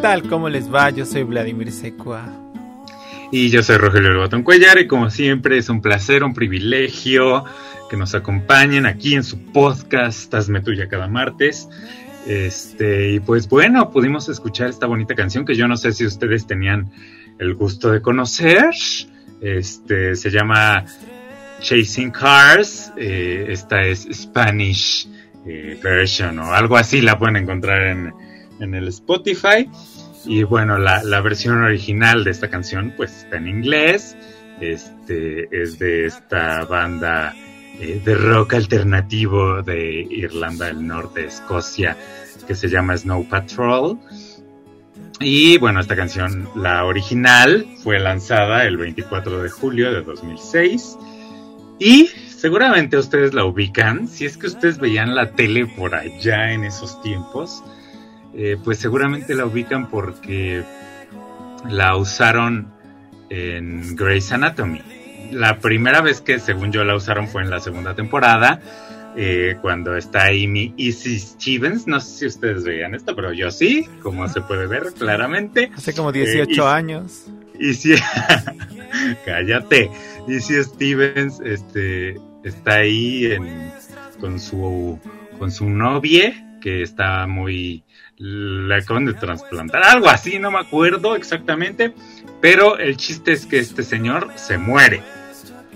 tal? ¿Cómo les va? Yo soy Vladimir Secua. Y yo soy Rogelio Botón Cuellar y como siempre es un placer, un privilegio que nos acompañen aquí en su podcast Hazme Tuya cada martes. Este, y pues bueno, pudimos escuchar esta bonita canción que yo no sé si ustedes tenían el gusto de conocer. Este, se llama Chasing Cars. eh, esta es Spanish eh, version o algo así la pueden encontrar en, en el Spotify. Y bueno, la, la versión original de esta canción pues está en inglés. Este es de esta banda eh, de rock alternativo de Irlanda del Norte, Escocia, que se llama Snow Patrol. Y bueno, esta canción, la original, fue lanzada el 24 de julio de 2006. Y seguramente ustedes la ubican, si es que ustedes veían la tele por allá en esos tiempos, eh, pues seguramente la ubican porque la usaron en Grey's Anatomy. La primera vez que según yo la usaron fue en la segunda temporada, eh, cuando está Amy Izzy Stevens. No sé si ustedes veían esto, pero yo sí, como se puede ver claramente. Hace como 18 Eh, y- años. Y si, cállate, y si Stevens este, está ahí en- con su con su novia que está muy le acaban de trasplantar, algo así, no me acuerdo exactamente, pero el chiste es que este señor se muere.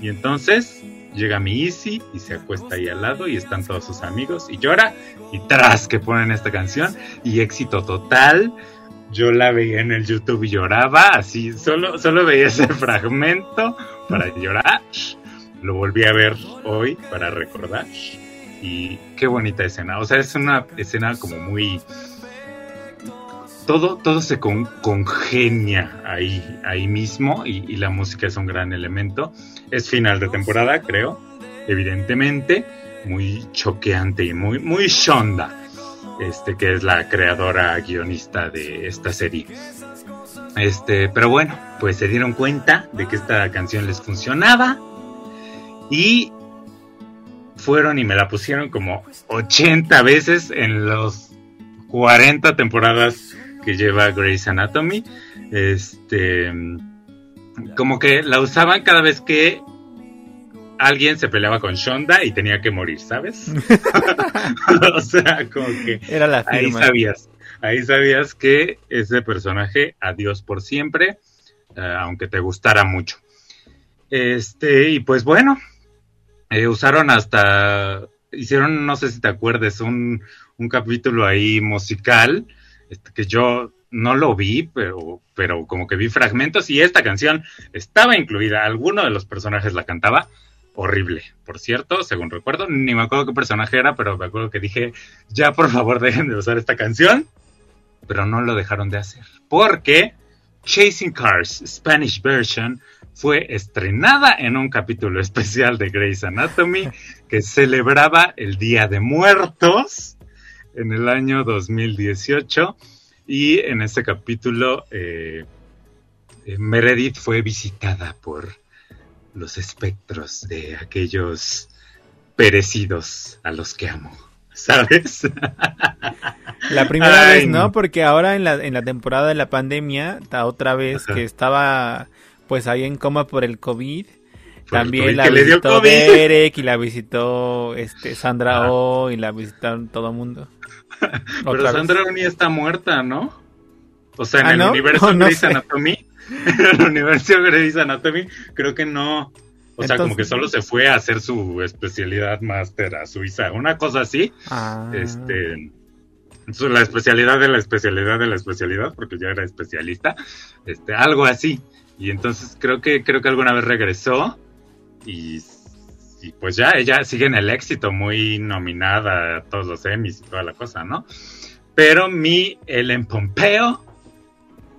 Y entonces llega mi Easy y se acuesta ahí al lado y están todos sus amigos y llora y tras que ponen esta canción y éxito total. Yo la veía en el YouTube y lloraba, así, solo, solo veía ese fragmento para llorar. Lo volví a ver hoy para recordar. Y qué bonita escena. O sea, es una escena como muy. Todo, todo se con- congenia ahí, ahí mismo y, y la música es un gran elemento. Es final de temporada, creo, evidentemente. Muy choqueante y muy, muy shonda este, que es la creadora guionista de esta serie. Este, pero bueno, pues se dieron cuenta de que esta canción les funcionaba y fueron y me la pusieron como 80 veces en los 40 temporadas que lleva Grey's Anatomy. Este, como que la usaban cada vez que alguien se peleaba con Shonda y tenía que morir, ¿sabes? o sea, como que Era la ahí firma. sabías, ahí sabías que ese personaje, adiós por siempre, eh, aunque te gustara mucho. Este, y pues bueno, eh, usaron hasta, hicieron, no sé si te acuerdes, un, un capítulo ahí musical, este, que yo no lo vi, pero, pero como que vi fragmentos y esta canción estaba incluida, alguno de los personajes la cantaba, horrible, por cierto, según recuerdo, ni me acuerdo qué personaje era, pero me acuerdo que dije, ya por favor dejen de usar esta canción, pero no lo dejaron de hacer, porque Chasing Cars Spanish version fue estrenada en un capítulo especial de Grey's Anatomy que celebraba el Día de Muertos en el año 2018 y en ese capítulo eh, eh, Meredith fue visitada por los espectros de aquellos perecidos a los que amo, ¿sabes? La primera Ay, vez, ¿no? Porque ahora en la, en la temporada de la pandemia, la otra vez Ajá. que estaba pues ahí en coma por el COVID, también la que le dio visitó. Derek y la visitó este Sandra Ajá. Oh y la visitaron todo el mundo. Pero. Sandra Uni está muerta, ¿no? O sea, en ¿Ah, el no? universo No, no Grey's. Anatomy, en el universo Grey's Anatomy, creo que no. O sea, como que solo se fue a hacer su especialidad máster a Suiza, una cosa así. Ah. Este, la especialidad de la especialidad de la especialidad, porque ya era especialista, este, algo así. Y entonces creo que, creo que alguna vez regresó y, pues ya ella sigue en el éxito, muy nominada a todos los Emmys y toda la cosa, ¿no? Pero mi Ellen Pompeo,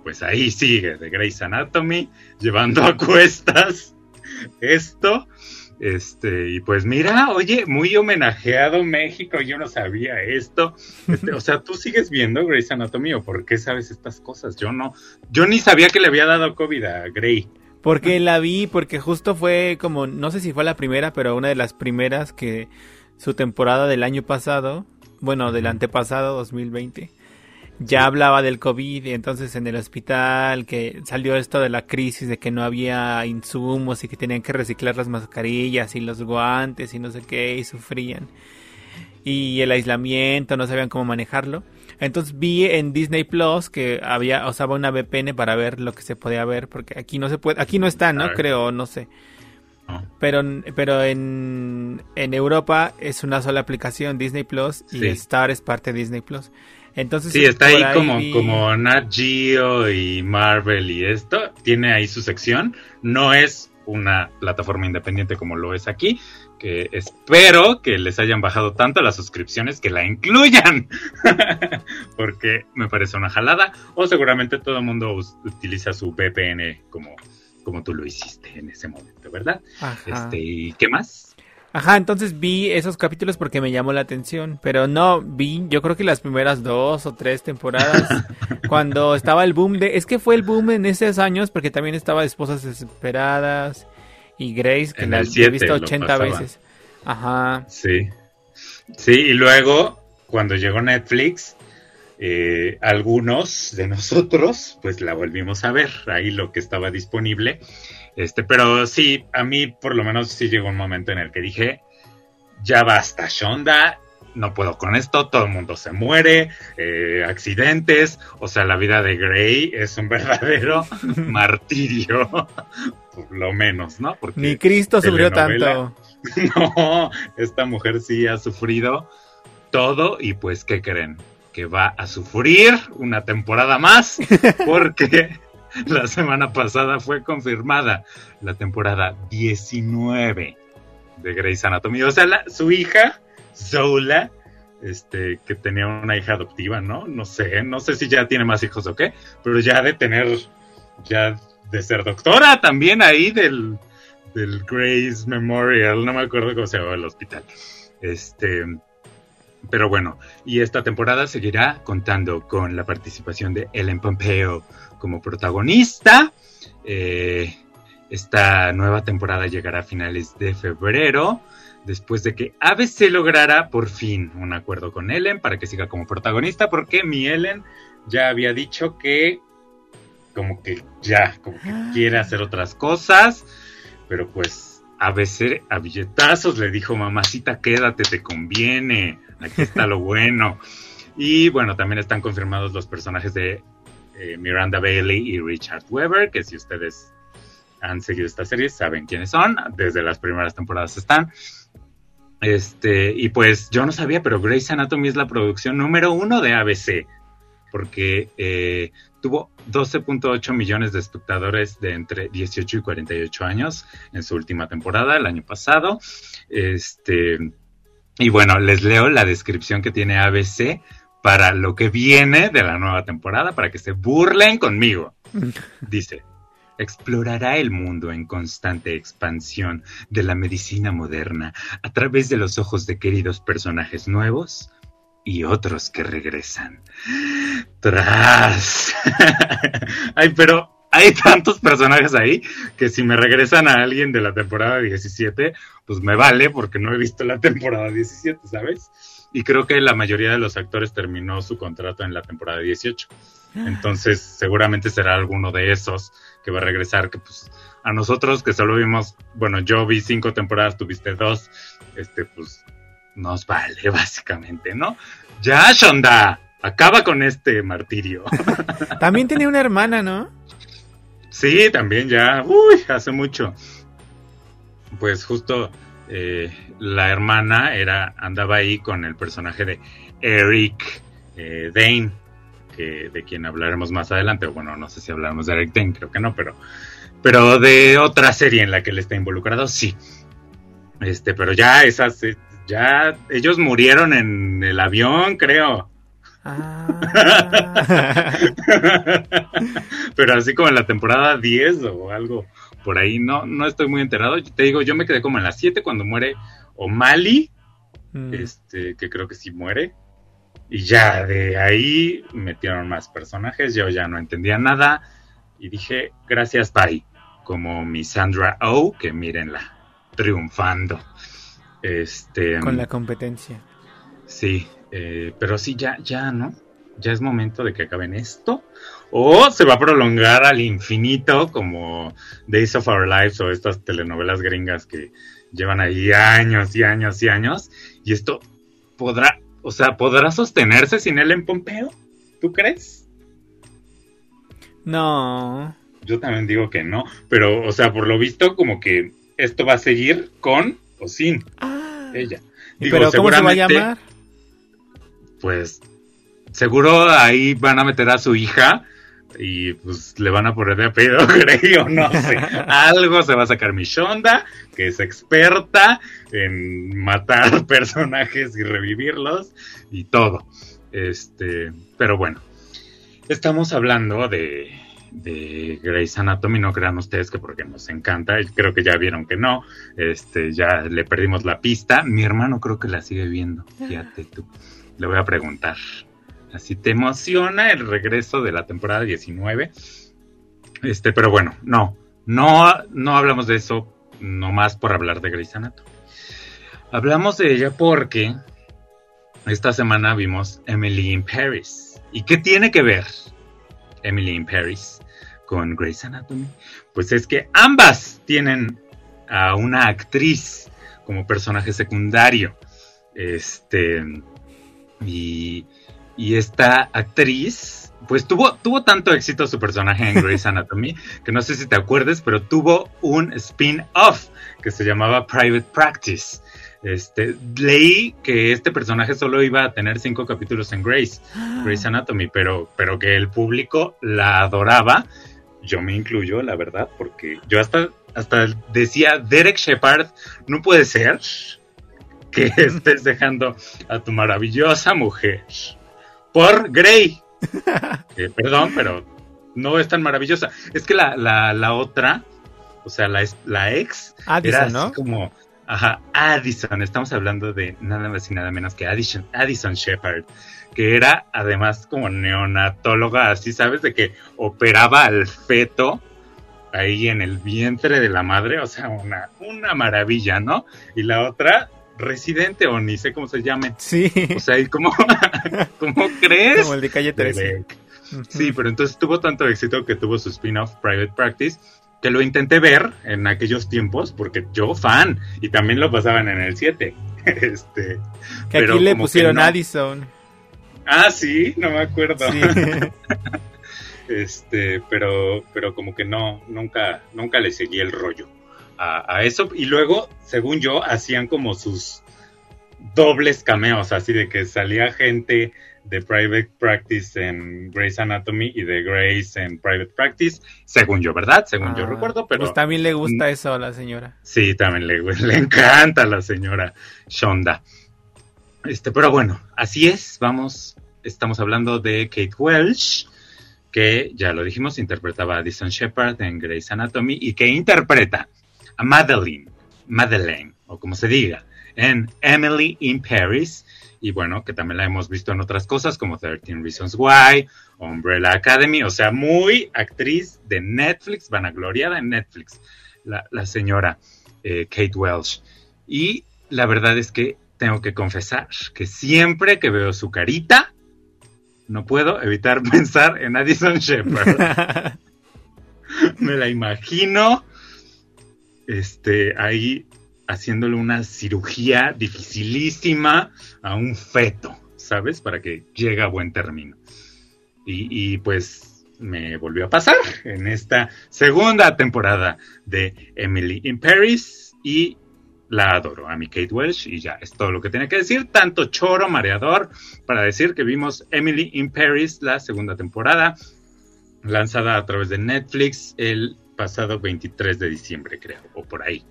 pues ahí sigue, de Grey's Anatomy, llevando a cuestas esto. Este, y pues mira, oye, muy homenajeado México, yo no sabía esto. Este, o sea, ¿tú sigues viendo Grey's Anatomy o por qué sabes estas cosas? Yo no, yo ni sabía que le había dado COVID a Grey. Porque la vi, porque justo fue como, no sé si fue la primera, pero una de las primeras que su temporada del año pasado, bueno, del antepasado, 2020, ya hablaba del COVID y entonces en el hospital que salió esto de la crisis de que no había insumos y que tenían que reciclar las mascarillas y los guantes y no sé qué y sufrían. Y el aislamiento, no sabían cómo manejarlo. Entonces vi en Disney Plus que había, usaba una VPN para ver lo que se podía ver, porque aquí no se puede, aquí no está, ¿no? Creo, no sé. Pero, pero en, en Europa es una sola aplicación, Disney Plus, y Star es parte de Disney Plus. Entonces, sí, está ahí, como, como Nat Geo y Marvel y esto, tiene ahí su sección. No es una plataforma independiente como lo es aquí, que espero que les hayan bajado tanto las suscripciones que la incluyan, porque me parece una jalada, o seguramente todo el mundo utiliza su VPN como, como tú lo hiciste en ese momento, ¿verdad? Este, ¿Y qué más? Ajá, entonces vi esos capítulos porque me llamó la atención, pero no vi, yo creo que las primeras dos o tres temporadas, cuando estaba el boom de, es que fue el boom en esos años porque también estaba Esposas Desesperadas y Grace, que la he visto 80 veces. Ajá. Sí. Sí, y luego, cuando llegó Netflix, eh, algunos de nosotros, pues la volvimos a ver, ahí lo que estaba disponible. Este, pero sí, a mí por lo menos sí llegó un momento en el que dije, ya basta, Shonda, no puedo con esto, todo el mundo se muere, eh, accidentes, o sea, la vida de Grey es un verdadero martirio, lo menos, ¿no? Porque Ni Cristo sufrió tanto. No, esta mujer sí ha sufrido todo y pues, ¿qué creen? Que va a sufrir una temporada más porque la semana pasada fue confirmada la temporada 19 de Grey's Anatomy. O sea, su hija, Zola, este, que tenía una hija adoptiva, ¿no? No sé, no sé si ya tiene más hijos o qué, pero ya de tener, ya de ser doctora también ahí del, del Grace Memorial, no me acuerdo cómo se llama el hospital. Este, pero bueno, y esta temporada seguirá contando con la participación de Ellen Pompeo como protagonista. Eh, esta nueva temporada llegará a finales de febrero, después de que ABC lograra por fin un acuerdo con Ellen para que siga como protagonista, porque mi Ellen ya había dicho que como que ya, como que ah. quiere hacer otras cosas, pero pues ABC a billetazos le dijo, mamacita, quédate, te conviene aquí está lo bueno. Y bueno, también están confirmados los personajes de eh, Miranda Bailey y Richard Weber, que si ustedes han seguido esta serie saben quiénes son, desde las primeras temporadas están. Este, y pues yo no sabía, pero Grey's Anatomy es la producción número uno de ABC, porque eh, tuvo 12.8 millones de espectadores de entre 18 y 48 años en su última temporada, el año pasado. Este, y bueno, les leo la descripción que tiene ABC para lo que viene de la nueva temporada, para que se burlen conmigo. Dice, explorará el mundo en constante expansión de la medicina moderna a través de los ojos de queridos personajes nuevos y otros que regresan. Tras. Ay, pero hay tantos personajes ahí que si me regresan a alguien de la temporada 17, pues me vale porque no he visto la temporada 17, ¿sabes? Y creo que la mayoría de los actores terminó su contrato en la temporada 18. Entonces, seguramente será alguno de esos que va a regresar, que pues a nosotros que solo vimos, bueno, yo vi cinco temporadas, tuviste dos, este, pues nos vale básicamente, ¿no? Ya, Shonda, acaba con este martirio. También tenía una hermana, ¿no? Sí, también ya, uy, hace mucho. Pues justo eh, la hermana era andaba ahí con el personaje de Eric eh, Dane, que, de quien hablaremos más adelante, o bueno, no sé si hablaremos de Eric Dane, creo que no, pero, pero de otra serie en la que él está involucrado, sí. Este, pero ya esas, eh, ya ellos murieron en el avión, creo. Ah. Pero así como en la temporada 10 o algo por ahí, no, no estoy muy enterado. Te digo, yo me quedé como en la 7 cuando muere O'Malley, mm. este, que creo que sí muere. Y ya de ahí metieron más personajes, yo ya no entendía nada. Y dije, gracias, bye. Como mi Sandra O, oh, que mírenla, triunfando. Este, Con la competencia. Sí, eh, pero sí, ya, ya, ¿no? Ya es momento de que acaben esto. O se va a prolongar al infinito, como Days of Our Lives o estas telenovelas gringas que llevan ahí años y años y años. Y esto podrá, o sea, ¿podrá sostenerse sin él en Pompeo? ¿Tú crees? No. Yo también digo que no, pero, o sea, por lo visto, como que esto va a seguir con o sin ah. ella. ¿Pero cómo se va a llamar? pues seguro ahí van a meter a su hija y pues le van a poner de apellido creo, no sé. Algo se va a sacar Mishonda, que es experta en matar personajes y revivirlos y todo. Este, pero bueno, estamos hablando de, de Grey's Anatomy, no crean ustedes que porque nos encanta, creo que ya vieron que no, este, ya le perdimos la pista, mi hermano creo que la sigue viendo, fíjate tú. Le voy a preguntar. Así te emociona el regreso de la temporada 19. Este, pero bueno, no. No, no hablamos de eso nomás por hablar de Grey's Anatomy. Hablamos de ella porque esta semana vimos Emily in Paris. ¿Y qué tiene que ver Emily in Paris con Grey's Anatomy? Pues es que ambas tienen a una actriz como personaje secundario. Este, y, esta actriz, pues tuvo, tuvo tanto éxito su personaje en Grey's Anatomy, que no sé si te acuerdes, pero tuvo un spin-off que se llamaba Private Practice. Este, leí que este personaje solo iba a tener cinco capítulos en Grey's, Grey's Anatomy, pero, pero que el público la adoraba. Yo me incluyo, la verdad, porque yo hasta, hasta decía, Derek Shepard, no puede ser que estés dejando a tu maravillosa mujer por Grey. perdón, pero no es tan maravillosa. Es que la, la, otra, o sea, la, la ex, era así como, ajá, Addison. Estamos hablando de nada más y nada menos que Addison, Addison Shepard, que era además como neonatóloga, así, ¿sabes? De que operaba al feto ahí en el vientre de la madre, o sea, una, una maravilla, ¿no? Y la otra, Residente o ni sé cómo se llame. Sí. O sea, ¿cómo, ¿cómo crees? Como el de calle 13. Sí, pero entonces tuvo tanto éxito que tuvo su spin-off Private Practice que lo intenté ver en aquellos tiempos porque yo fan y también lo pasaban en el 7. este, que aquí le pusieron Addison. Ah, sí, no me acuerdo. este, pero pero como que no nunca nunca le seguí el rollo a, eso. Y luego, según yo, hacían como sus dobles cameos, así de que salía gente de Private Practice en Grey's Anatomy y de Grey's en Private Practice, según yo, ¿verdad? Según yo ah, recuerdo, pero... Pues también le gusta eso a la señora. Sí, también le, le encanta a la señora Shonda. Este, pero bueno, así es, vamos, estamos hablando de Kate Welsh, que ya lo dijimos, interpretaba a Addison Shepard en Grey's Anatomy y que interpreta a Madeline, Madeleine, o como se diga, en Emily in Paris, y bueno, que también la hemos visto en otras cosas como 13 Reasons Why, Umbrella Academy, o sea, muy actriz de Netflix, vanagloriada en Netflix, la, señora eh, Kate Welsh. Y la verdad es que tengo que confesar que siempre que veo su carita, no puedo evitar pensar en Addison Shepard. Me la imagino este, ahí haciéndole una cirugía dificilísima a un feto, ¿sabes? Para que llegue a buen término. Y, pues me volvió a pasar en esta segunda temporada de Emily in Paris y la adoro, a mi Kate Welsh, y ya es todo lo que tiene que decir. Tanto choro, mareador, para decir que vimos Emily in Paris, la segunda temporada, lanzada a través de Netflix el pasado 23 de diciembre, creo, o por ahí.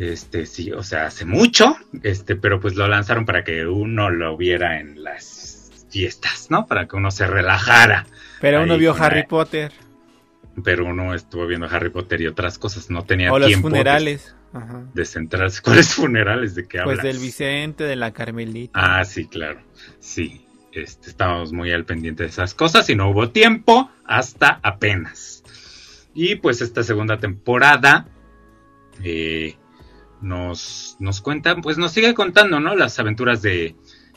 Este, sí, o sea, hace mucho, este, pero pues lo lanzaron para que uno lo viera en las fiestas, ¿no? Para que uno se relajara. Pero uno vio Harry Potter. Pero uno estuvo viendo Harry Potter y otras cosas, no tenía o tiempo. los funerales. De, Ajá. de, centrarse. ¿Cuáles funerales? ¿De qué hablas? Pues del Vicente, de la Carmelita. Ah, sí, claro. Sí, este, estábamos muy al pendiente de esas cosas y no hubo tiempo hasta apenas. Y pues esta segunda temporada eh, nos, nos cuentan, pues nos sigue contando, ¿no? Las aventuras de,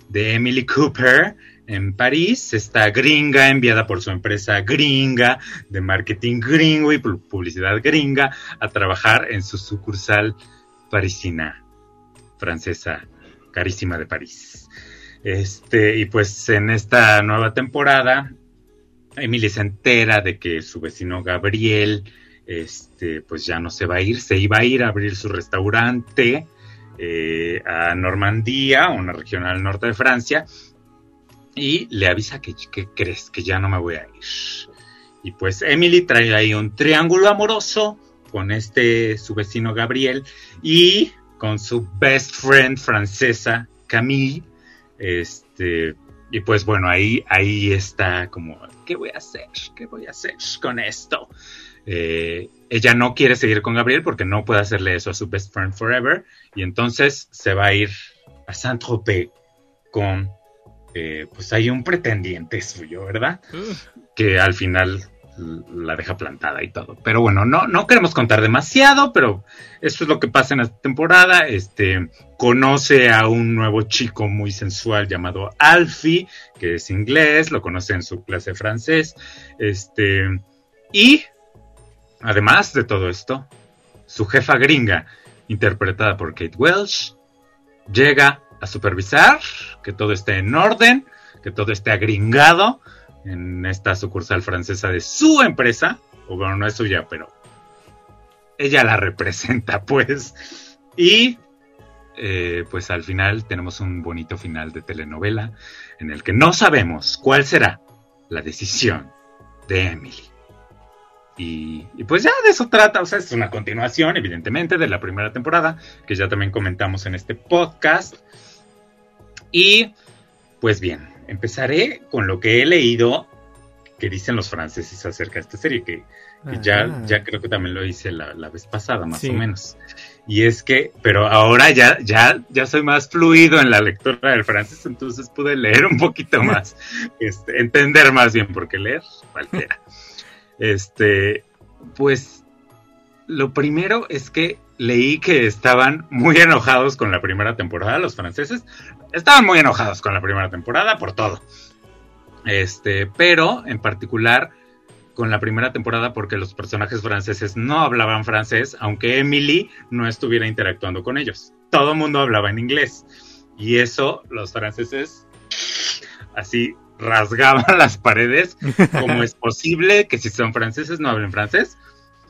de Emily Cooper en París, esta gringa enviada por su empresa gringa de marketing gringo y publicidad gringa a trabajar en su sucursal parisina, francesa, carísima de París. Este, y pues en esta nueva temporada, Emily se entera de que su vecino Gabriel, este, pues ya no se va a ir, se iba a ir a abrir su restaurante eh, a Normandía, una región al norte de Francia, y le avisa que, crees que ya no me voy a ir. Y pues Emily trae ahí un triángulo amoroso con este su vecino Gabriel y con su best friend francesa Camille. Este, y pues bueno, ahí, ahí está como, ¿qué voy a hacer? ¿Qué voy a hacer con esto? Eh, ella no quiere seguir con Gabriel porque no puede hacerle eso a su best friend forever. Y entonces se va a ir a Saint-Tropez con eh, pues hay un pretendiente suyo, ¿verdad? Uh. Que al final la deja plantada y todo. Pero bueno, no, no queremos contar demasiado, pero esto es lo que pasa en esta temporada. Este conoce a un nuevo chico muy sensual llamado Alfie, que es inglés, lo conoce en su clase de francés. Este, y además de todo esto, su jefa gringa, interpretada por Kate Welsh, llega a supervisar que todo esté en orden, que todo esté agringado en esta sucursal francesa de su empresa, o bueno, no es suya, pero ella la representa, pues. Y eh, pues al final tenemos un bonito final de telenovela en el que no sabemos cuál será la decisión de Emily. Y, y, pues ya de eso trata, o sea, es una continuación, evidentemente, de la primera temporada, que ya también comentamos en este podcast. Y pues bien, empezaré con lo que he leído que dicen los franceses acerca de esta serie, que, que ya, ya creo que también lo hice la, la vez pasada, más sí. o menos. Y es que, pero ahora ya, ya, ya soy más fluido en la lectura del francés, entonces pude leer un poquito más, este, entender más bien, porque leer cualquiera. este, pues, lo primero es que leí que estaban muy enojados con la primera temporada, los franceses. Estaban muy enojados con la primera temporada por todo. Este, pero en particular con la primera temporada porque los personajes franceses no hablaban francés, aunque Emily no estuviera interactuando con ellos. Todo el mundo hablaba en inglés. Y eso los franceses así rasgaban las paredes. ¿Cómo es posible que si son franceses no hablen francés?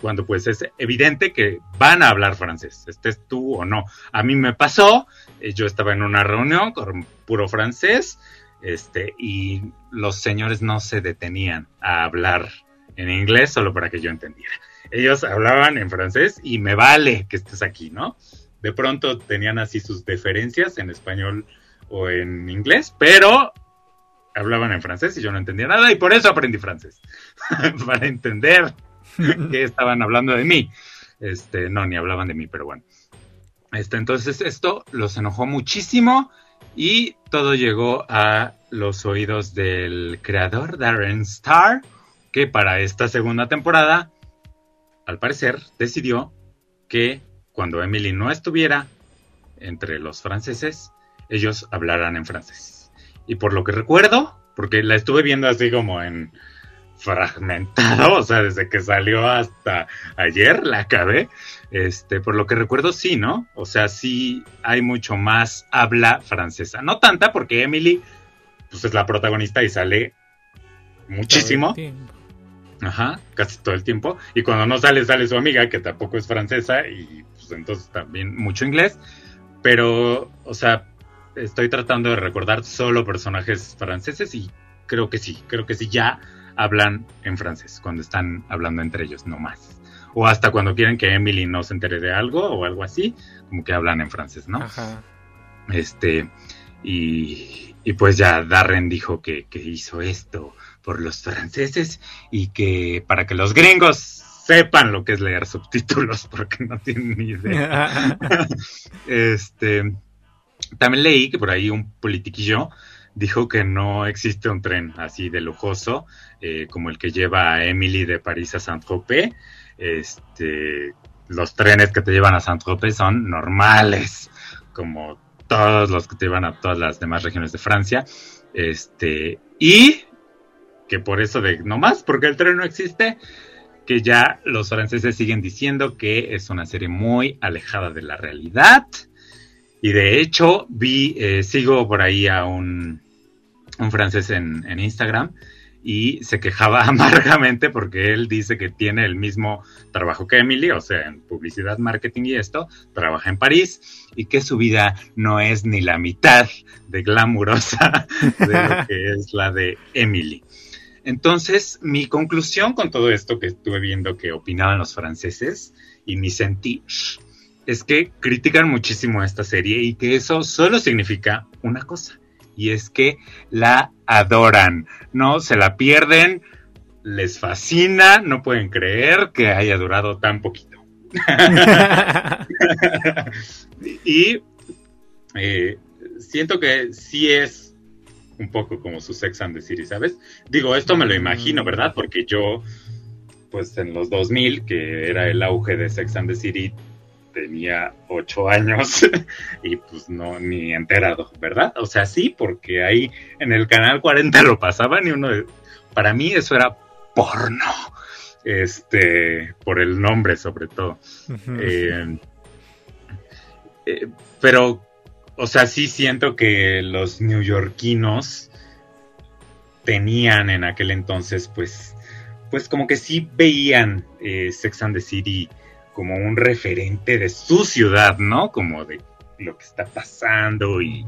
cuando pues es evidente que van a hablar francés, estés tú o no. A mí me pasó, eh, yo estaba en una reunión con puro francés, este, y los señores no se detenían a hablar en inglés solo para que yo entendiera. Ellos hablaban en francés y me vale que estés aquí, ¿no? De pronto tenían así sus deferencias en español o en inglés, pero hablaban en francés y yo no entendía nada y por eso aprendí francés, para entender que estaban hablando de mí. Este, no, ni hablaban de mí, pero bueno. Este, entonces esto los enojó muchísimo y todo llegó a los oídos del creador Darren Star, que para esta segunda temporada, al parecer, decidió que cuando Emily no estuviera entre los franceses, ellos hablaran en francés. Y por lo que recuerdo, porque la estuve viendo así como en, fragmentado, o sea, desde que salió hasta ayer la acabé. Este, por lo que recuerdo, sí, ¿no? O sea, sí hay mucho más habla francesa. No tanta, porque Emily, pues es la protagonista y sale muchísimo. Ajá, casi todo el tiempo. Y cuando no sale, sale su amiga, que tampoco es francesa, y pues entonces también mucho inglés. Pero, o sea, estoy tratando de recordar solo personajes franceses y creo que sí, creo que sí, ya hablan en francés cuando están hablando entre ellos, no más. O hasta cuando quieren que Emily no se entere de algo o algo así, como que hablan en francés, ¿no? Ajá. Este, y, y pues ya Darren dijo que, que hizo esto por los franceses y que para que los gringos sepan lo que es leer subtítulos porque no tienen ni idea. este, también leí que por ahí un politiquillo dijo que no existe un tren así de lujoso eh, como el que lleva a Emily de París a Saint-Tropez. Este, los trenes que te llevan a Saint-Tropez son normales, como todos los que te llevan a todas las demás regiones de Francia. Este, y que por eso de no más, porque el tren no existe, que ya los franceses siguen diciendo que es una serie muy alejada de la realidad. Y de hecho, vi, eh, sigo por ahí a un, un francés en, en, Instagram y se quejaba amargamente porque él dice que tiene el mismo trabajo que Emily, o sea, en publicidad, marketing y esto, trabaja en París y que su vida no es ni la mitad de glamurosa de lo que es la de Emily. Entonces, mi conclusión con todo esto que estuve viendo que opinaban los franceses y mi sentir es que critican muchísimo esta serie y que eso solo significa una cosa, y es que la adoran, no se la pierden, les fascina, no pueden creer que haya durado tan poquito. y eh, siento que sí es un poco como su Sex and the City, ¿sabes? Digo, esto me lo imagino, ¿verdad? Porque yo, pues en los 2000, que era el auge de Sex and the City, tenía ocho años y pues no ni enterado, ¿verdad? O sea, sí, porque ahí en el canal 40 lo pasaban y uno, para mí eso era porno, este, por el nombre sobre todo. Uh -huh. eh, eh, pero, o sea, sí siento que los neoyorquinos tenían en aquel entonces, pues, pues como que sí veían eh, Sex and the City como un referente de su ciudad, ¿no? Como de lo que está pasando y,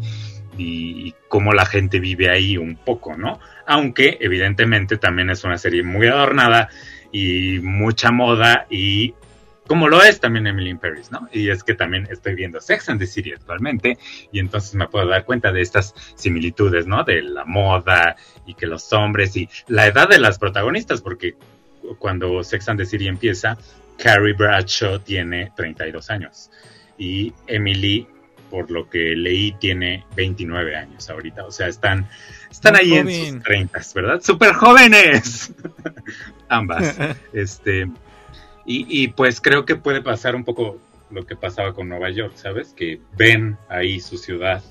y, cómo la gente vive ahí un poco, ¿no? Aunque evidentemente también es una serie muy adornada y mucha moda y como lo es también Emily in Paris, ¿no? Y es que también estoy viendo Sex and the City actualmente y entonces me puedo dar cuenta de estas similitudes, ¿no? De la moda y que los hombres y la edad de las protagonistas, porque cuando Sex and the City empieza, Carrie Bradshaw tiene 32 años y Emily, por lo que leí, tiene 29 años ahorita. O sea, están, están ahí joven. en sus 30, ¿verdad? ¡Súper jóvenes! Ambas. este, y, y pues creo que puede pasar un poco lo que pasaba con Nueva York, ¿sabes? Que ven ahí su ciudad,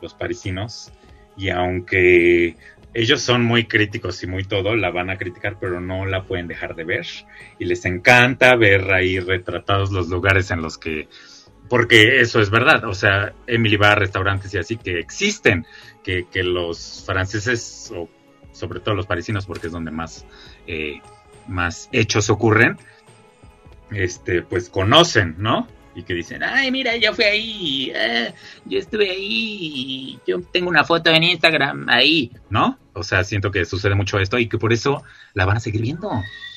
los parisinos, y aunque ellos son muy críticos y muy todo, la van a criticar, pero no la pueden dejar de ver. Y les encanta ver ahí retratados los lugares en los que, porque eso es verdad, o sea, Emily va a restaurantes y así que existen, que, que los franceses, o sobre todo los parisinos, porque es donde más, eh, más hechos ocurren, este, pues conocen, ¿no? Y que dicen, ay, mira, yo fui ahí, eh, yo estuve ahí, yo tengo una foto en Instagram ahí, ¿no? O sea, siento que sucede mucho esto y que por eso la van a seguir viendo,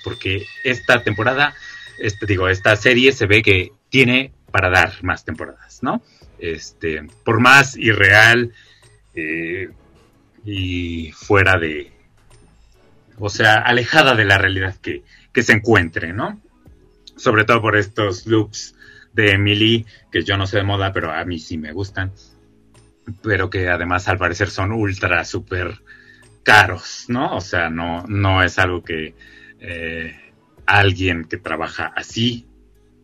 porque esta temporada, este, digo, esta serie se ve que tiene para dar más temporadas, ¿no? Este, por más irreal eh, y fuera de, o sea, alejada de la realidad que, que se encuentre, ¿no? Sobre todo por estos looks de Emily, que yo no sé de moda, pero a mí sí me gustan, pero que además al parecer son ultra, súper caros, ¿no? O sea, no, no es algo que eh, alguien que trabaja así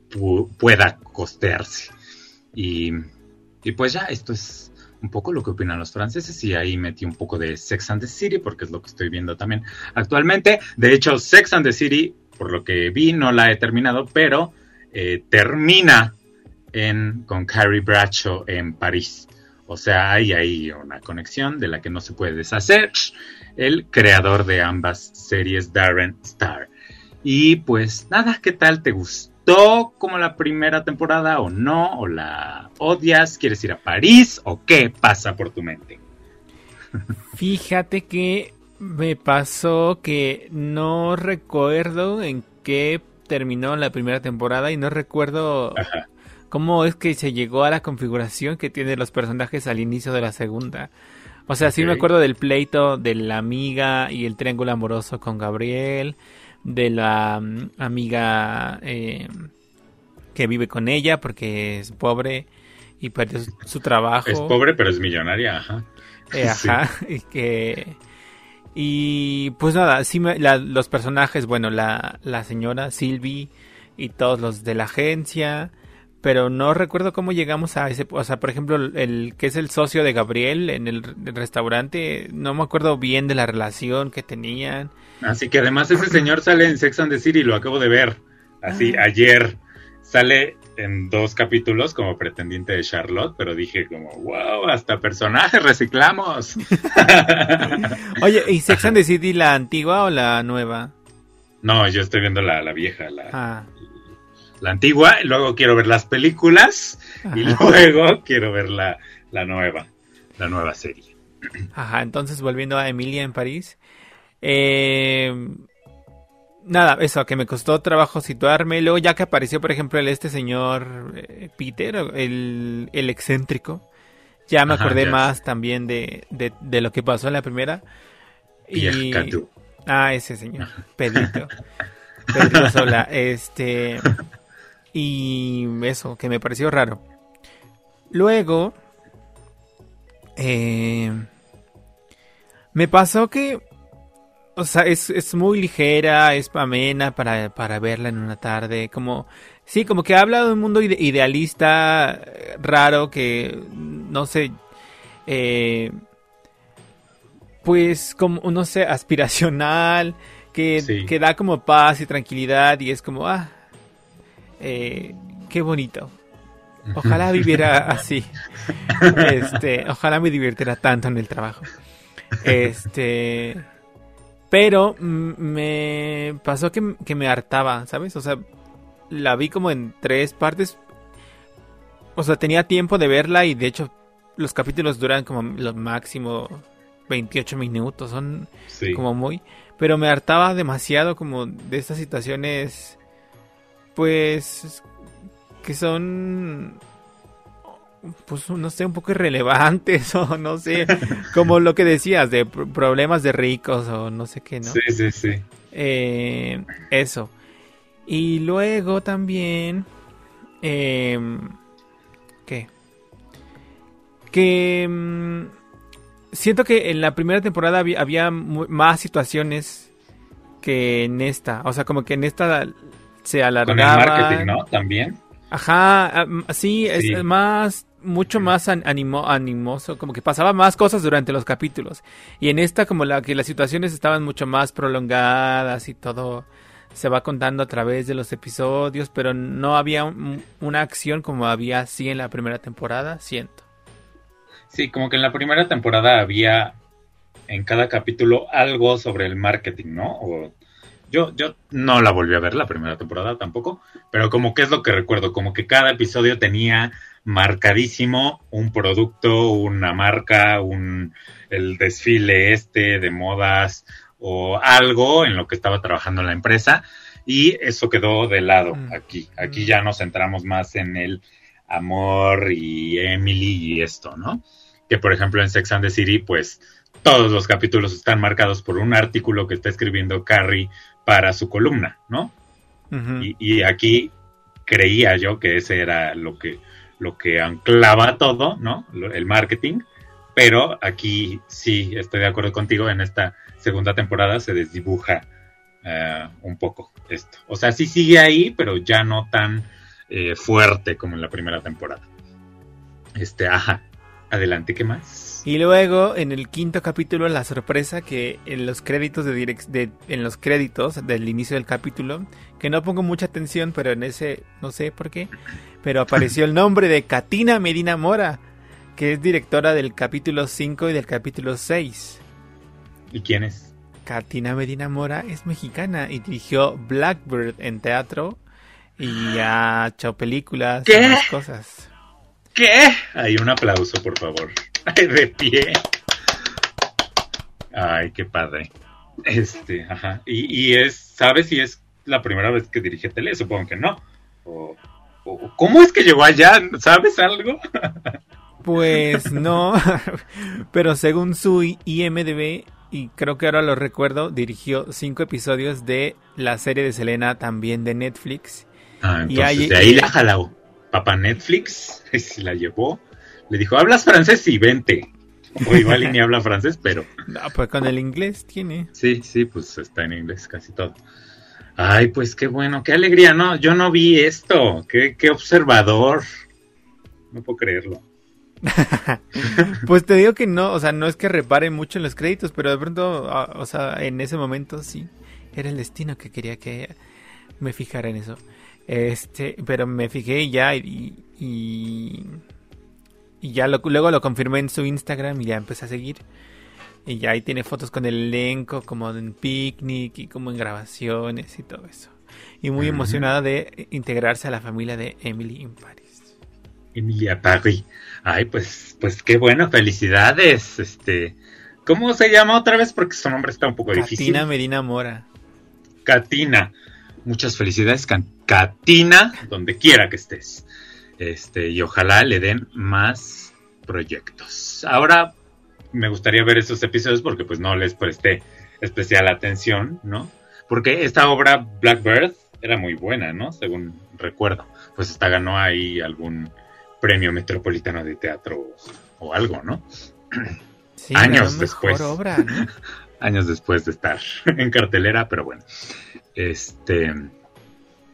pu pueda costearse. Y, y pues ya, esto es un poco lo que opinan los franceses y ahí metí un poco de Sex and the City porque es lo que estoy viendo también actualmente. De hecho, Sex and the City, por lo que vi, no la he terminado, pero eh, termina en, con Carrie Bradshaw en París. O sea, hay ahí una conexión de la que no se puede deshacer. El creador de ambas series, Darren Star. Y pues nada, ¿qué tal? ¿Te gustó? como la primera temporada o no? ¿O la odias? ¿Quieres ir a París? ¿O qué pasa por tu mente? Fíjate que me pasó que no recuerdo en qué terminó la primera temporada y no recuerdo cómo es que se llegó a la configuración que tienen los personajes al inicio de la segunda. O sea, sí me acuerdo del pleito de la amiga y el triángulo amoroso con Gabriel, de la mm, amiga eh, que vive con ella porque es pobre y perdió su, trabajo. Es pobre pero es millonaria, ajá. Eh, ajá, y que... Y pues nada, sí los personajes, bueno, la, la señora Sylvie y todos los de la agencia, pero no recuerdo cómo llegamos a ese, o sea, por ejemplo, el, que es el socio de Gabriel en el, restaurante, no me acuerdo bien de la relación que tenían. Así que además ese señor sale en Sex and the City, lo acabo de ver, así ah. ayer, sale en dos capítulos como pretendiente de Charlotte, pero dije como, wow, hasta personajes reciclamos. Oye, ¿y Sex and the City la antigua o la nueva? No, yo estoy viendo la, la vieja, la, ah la antigua, y luego quiero ver las películas y luego quiero ver la, nueva, la nueva serie. Ajá, entonces volviendo a Emilia en París. Eh, nada, eso, que me costó trabajo situarme. Luego ya que apareció, por ejemplo, el, este señor eh, Peter, el, el, excéntrico, ya me acordé más también de, de, lo que pasó en la primera. Y... Ah, ese señor, Pedrito. Pedrito Sola. Este... Y eso, que me pareció raro. Luego, eh, me pasó que, o sea, es, muy ligera, es amena para, para, verla en una tarde, como, sí, como que habla de un mundo idealista eh, raro que, no sé, eh, pues como, no sé, aspiracional, que, que da como paz y tranquilidad y es como, ah, eh, qué bonito. Ojalá viviera así. Este, ojalá me divirtiera tanto en el trabajo. Este, pero me pasó que, me hartaba, ¿sabes? O sea, la vi como en tres partes. O sea, tenía tiempo de verla y de hecho los capítulos duran como lo máximo 28 minutos, son como muy... Pero me hartaba demasiado como de estas situaciones pues que son pues no sé, un poco irrelevantes o no sé, como lo que decías de problemas de ricos o no sé qué, ¿no? Sí, sí, sí. Eh, eso. Y luego también, eh, ¿qué? Que mm, siento que en la primera temporada había, había más situaciones que en esta, o sea, como que en esta se alargaba. Con el marketing, ¿no? También. Ajá, sí, es más, mucho más animo, animoso, como que pasaba más cosas durante los capítulos. Y en esta como la que las situaciones estaban mucho más prolongadas y todo se va contando a través de los episodios, pero no había una acción como había así en la primera temporada, siento. Sí, como que en la primera temporada había en cada capítulo algo sobre el marketing, ¿no? O yo, yo no la volví a ver la primera temporada tampoco, pero como que es lo que recuerdo, como que cada episodio tenía marcadísimo un producto, una marca, un el desfile este de modas o algo en lo que estaba trabajando la empresa y eso quedó de lado mm. aquí. Aquí ya nos centramos más en el amor y Emily y esto, ¿no? Que por ejemplo en Sex and the City, pues todos los capítulos están marcados por un artículo que está escribiendo Carrie para su columna, ¿no? y, aquí creía yo que ese era lo que, lo que anclaba todo, ¿no? El marketing. Pero aquí sí estoy de acuerdo contigo, en esta segunda temporada se desdibuja eh, un poco esto. O sea, sí sigue ahí, pero ya no tan eh, fuerte como en la primera temporada. Este, ajá. Adelante, ¿qué más? Y luego en el quinto capítulo la sorpresa que en los créditos de, de, en los créditos del inicio del capítulo, que no pongo mucha atención, pero en ese no sé por qué, pero apareció el nombre de Katina Medina Mora, que es directora del capítulo 5 y del capítulo 6. ¿Y quién es? Katina Medina Mora es mexicana y dirigió Blackbird en teatro Y ha hecho películas y más cosas. ¿Qué? Hay un aplauso, por favor. Ay, de pie. Ay, qué padre. Este, ajá. Y, y es, ¿sabes si es la primera vez que dirige tele? Supongo que no. O, o- ¿Cómo es que llegó allá? ¿Sabes algo? Pues no, pero según su IMDB, y creo que ahora lo recuerdo, dirigió cinco episodios de la serie de Selena también de Netflix. Ah, Y entonces hay- de ahí la jaló. Papá Netflix, si la llevó, le dijo, ¿hablas francés? Sí, vente. O igual y ni habla francés, pero No, pues con el inglés tiene. sí, sí, pues está en inglés casi todo. Ay, pues qué bueno, qué alegría, no, yo no vi esto, qué, qué observador. No puedo creerlo. Pues te digo que no, o sea, no es que repare mucho en los créditos, pero de pronto, ah, o sea, en ese momento sí, era el destino que quería que me fijara en eso. Este, pero me fijé ya y, y, y ya lo- luego lo confirmé en su Instagram y ya empecé a seguir. Y ya ahí tiene fotos con el elenco, como en picnic y como en grabaciones y todo eso. Y muy Ujú. emocionada de integrarse a la familia de Emily in Paris. Emilia Parry. Ay, pues, pues qué bueno, felicidades. Este, ¿cómo se llama otra vez? Porque su nombre está un poco difícil. Katina Medina Mora. Katina. Muchas felicidades, Can- Katina, donde quiera que estés. Este, y ojalá le den más proyectos. Ahora me gustaría ver esos episodios porque pues no les presté especial atención, ¿no? Porque esta obra Blackbird era muy buena, ¿no? Según recuerdo. Pues hasta ganó ahí algún premio metropolitano de teatro o algo, ¿no? Sí, Años después. obra, ¿no? años después de estar en cartelera, pero bueno. Este.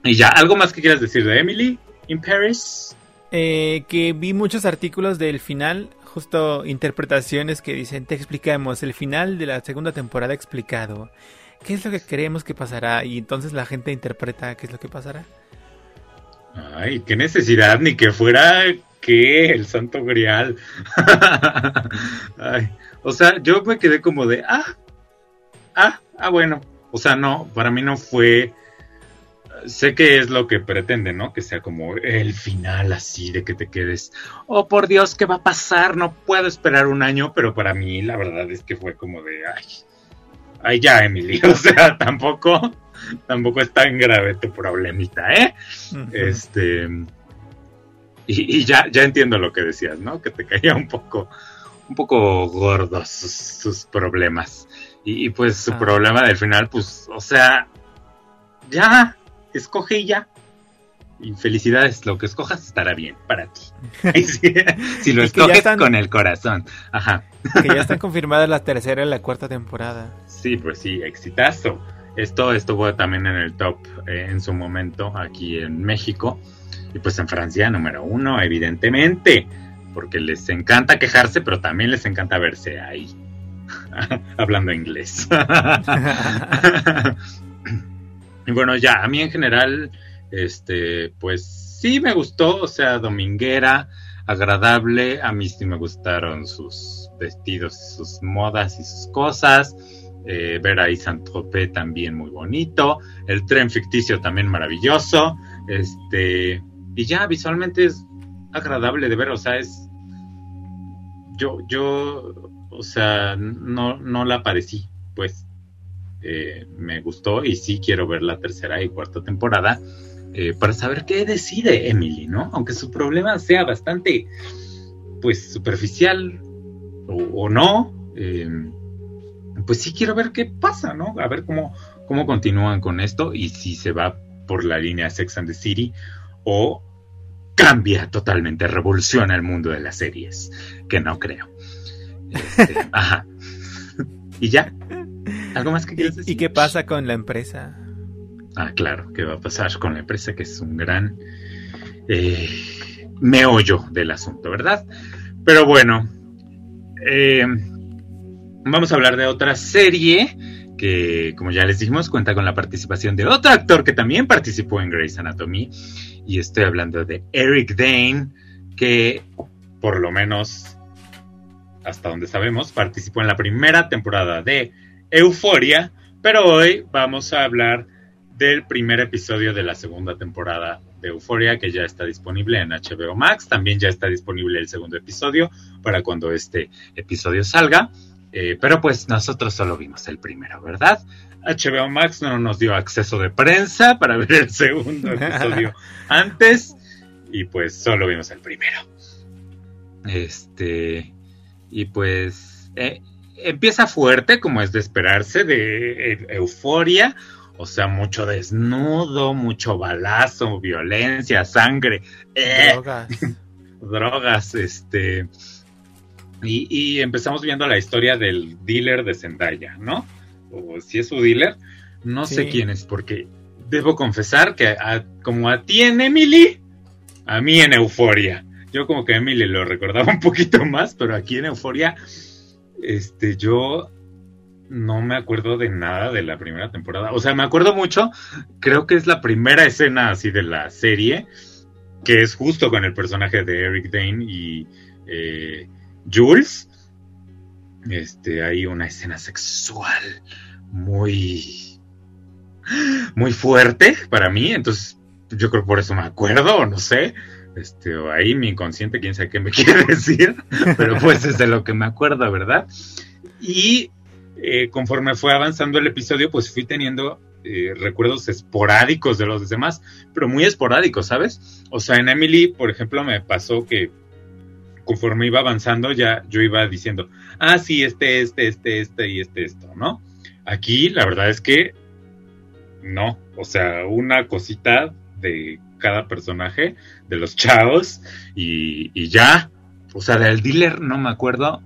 Y ya, ¿algo más que quieras decir de Emily in Paris? Eh, que vi muchos artículos del final, justo interpretaciones que dicen, te explicamos el final de la segunda temporada explicado. ¿Qué es lo que creemos que pasará? Y entonces la gente interpreta qué es lo que pasará. Ay, qué necesidad, ni que fuera que el santo grial. Ay, o sea, yo me quedé como de, ah, ah, ah, bueno. O sea, no, para mí no fue. Sé que es lo que pretende, ¿no? Que sea como el final así de que te quedes, oh por Dios, ¿qué va a pasar? No puedo esperar un año, pero para mí la verdad es que fue como de, ay, ay ya, Emily, o sea, tampoco, tampoco es tan grave tu problemita, ¿eh? Este. Y, y ya, ya entiendo lo que decías, ¿no? Que te caía un poco, un poco gordos sus, sus problemas. Y, y, pues su Ah. problema del final, pues, o sea, ya, escoge y ya. Y felicidades, lo que escojas estará bien para ti. Si, si lo que escoges están- con el corazón. Ajá. Que ya están confirmadas la tercera y la cuarta temporada. Sí, pues sí, exitazo. Esto estuvo también en el top eh, en su momento aquí en México y pues en Francia número uno, evidentemente, porque les encanta quejarse, pero también les encanta verse ahí, hablando inglés. y bueno, ya, a mí en general, este, pues sí me gustó, o sea, dominguera, agradable, a mí sí me gustaron sus vestidos, sus modas y sus cosas. Eh, ver ahí Saint-Tropez también muy bonito, el tren ficticio también maravilloso, este, y ya visualmente es agradable de ver, o sea, es, yo, yo, o sea, no, no la parecí, pues, eh, me gustó y sí quiero ver la tercera y cuarta temporada eh, para saber qué decide Emily, ¿no? Aunque su problema sea bastante, pues, superficial o, o no, eh, pues sí quiero ver qué pasa, ¿no? A ver cómo, cómo continúan con esto y si se va por la línea Sex and the City o cambia totalmente, revoluciona el mundo de las series, que no creo. Este, ajá. Y ya. ¿Algo más que quieras ¿Y, decir? y qué pasa con la empresa? Ah, claro, ¿qué va a pasar con la empresa? Que es un gran eh, meollo del asunto, ¿verdad? Pero bueno, eh, vamos a hablar de otra serie que, como ya les dijimos, cuenta con la participación de otro actor que también participó en Grey's Anatomy. Y estoy hablando de Eric Dane, que por lo menos, hasta donde sabemos, participó en la primera temporada de Euforia. Pero hoy vamos a hablar del primer episodio de la segunda temporada de Euphoria que ya está disponible en HBO Max. También ya está disponible el segundo episodio para cuando este episodio salga. Eh, pero pues nosotros solo vimos el primero, ¿verdad? HBO Max no nos dio acceso de prensa para ver el segundo episodio antes y pues solo vimos el primero. Este y pues eh, empieza fuerte como es de esperarse de eh, euforia, o sea, mucho desnudo, mucho balazo, violencia, sangre, Drogas. drogas, este y, empezamos viendo la historia del dealer de Zendaya, ¿no? O si es su dealer, no sé quién es, porque debo confesar que como a ti en Emily, a mí en Euforia. Yo como que Emily lo recordaba un poquito más, pero aquí en Euforia, este, yo no me acuerdo de nada de la primera temporada. O sea, me acuerdo mucho, creo que es la primera escena así de la serie, que es justo con el personaje de Eric Dane y eh, Jules, este, hay una escena sexual muy, muy fuerte para mí, entonces yo creo por eso me acuerdo, no sé, este, ahí mi inconsciente, quién sabe qué me quiere decir, pero pues es de lo que me acuerdo, ¿verdad? Y eh, conforme fue avanzando el episodio, pues fui teniendo eh, recuerdos esporádicos de los demás, pero muy esporádicos, ¿sabes? O sea, en Emily, por ejemplo, me pasó que conforme iba avanzando, ya yo iba diciendo, ah, sí, este, este, este, este y este, esto, ¿no? Aquí la verdad es que no, o sea, una cosita de cada personaje, de los chavos, y, y ya, o sea, del dealer no me acuerdo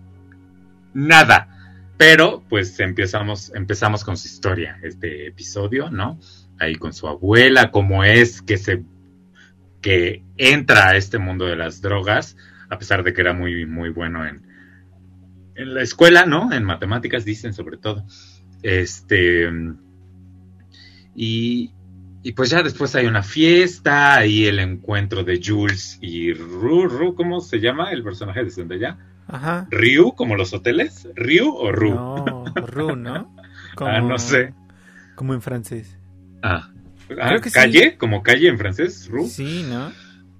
nada. Pero pues empezamos, empezamos con su historia, este episodio, ¿no? Ahí con su abuela, cómo es que se que entra a este mundo de las drogas, a pesar de que era muy, muy bueno en, en la escuela, ¿no? En matemáticas dicen sobre todo. Este. Y, y pues ya después hay una fiesta, ahí el encuentro de Jules y Ru, Ru, ¿cómo se llama el personaje de Zendaya? Ajá. ¿Ryu, como los hoteles? ¿Ryu o Ru? No, Ru, ¿no? Ah, no sé. Como en francés. Ah, ah que sí. ¿calle? ¿Como calle en francés? ¿Ru? Sí, ¿no?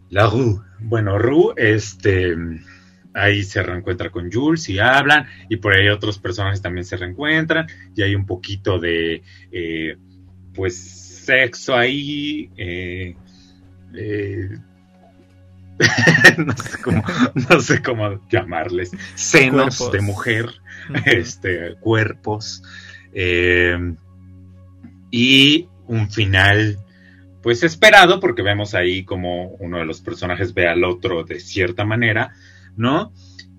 La Rue. Bueno, Rue, este, ahí se reencuentra con Jules y hablan, y por ahí otros personajes también se reencuentran, y hay un poquito de, eh, pues, sexo ahí, eh, eh, no, sé cómo, no sé cómo llamarles, senos Cuerpos. de mujer, este, cuerpos, eh, y un final pues esperado porque vemos ahí como uno de los personajes ve al otro de cierta manera, ¿no?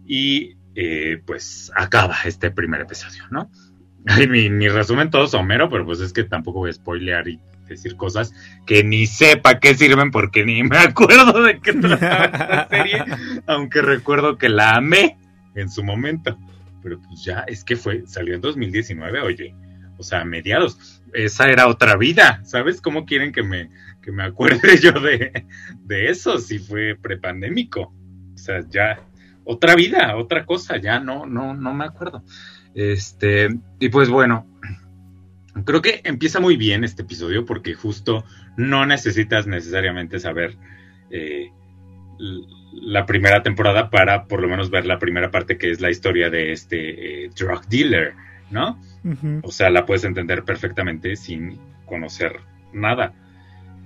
Y eh, pues acaba este primer episodio, ¿no? Ay, mi, mi resumen todo somero, pero pues es que tampoco voy a spoilear y decir cosas que ni sepa qué sirven porque ni me acuerdo de qué trataba esta serie, aunque recuerdo que la amé en su momento. Pero pues ya, es que fue, salió en 2019, oye, o sea, a mediados. Esa era otra vida, ¿sabes? ¿Cómo quieren que me, que me acuerde yo de, de eso si fue prepandémico? O sea, ya, otra vida, otra cosa, ya no, no, no me acuerdo. Este, y pues bueno, creo que empieza muy bien este episodio porque justo no necesitas necesariamente saber eh, la primera temporada para por lo menos ver la primera parte que es la historia de este eh, drug dealer, ¿no? O sea, la puedes entender perfectamente sin conocer nada.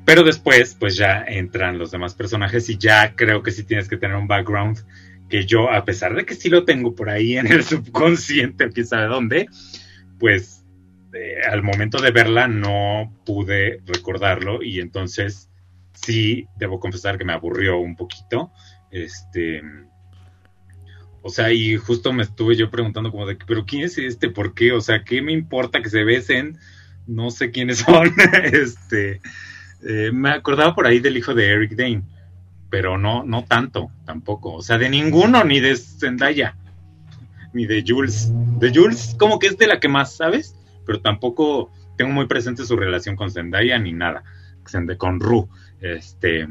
Pero después, pues ya entran los demás personajes y ya creo que sí tienes que tener un background que yo, a pesar de que sí lo tengo por ahí en el subconsciente, quién sabe dónde, pues al momento de verla no pude recordarlo y entonces sí debo confesar que me aburrió un poquito. Este, o sea, y justo me estuve yo preguntando como de, pero ¿quién es este? ¿Por qué? O sea, ¿qué me importa que se besen? No sé quiénes son. este, eh, me acordaba por ahí del hijo de Eric Dane, pero no, no tanto, tampoco. O sea, de ninguno, ni de Zendaya, ni de Jules. De Jules, como que es de la que más, ¿sabes? Pero tampoco tengo muy presente su relación con Zendaya ni nada. Con Ru. Este,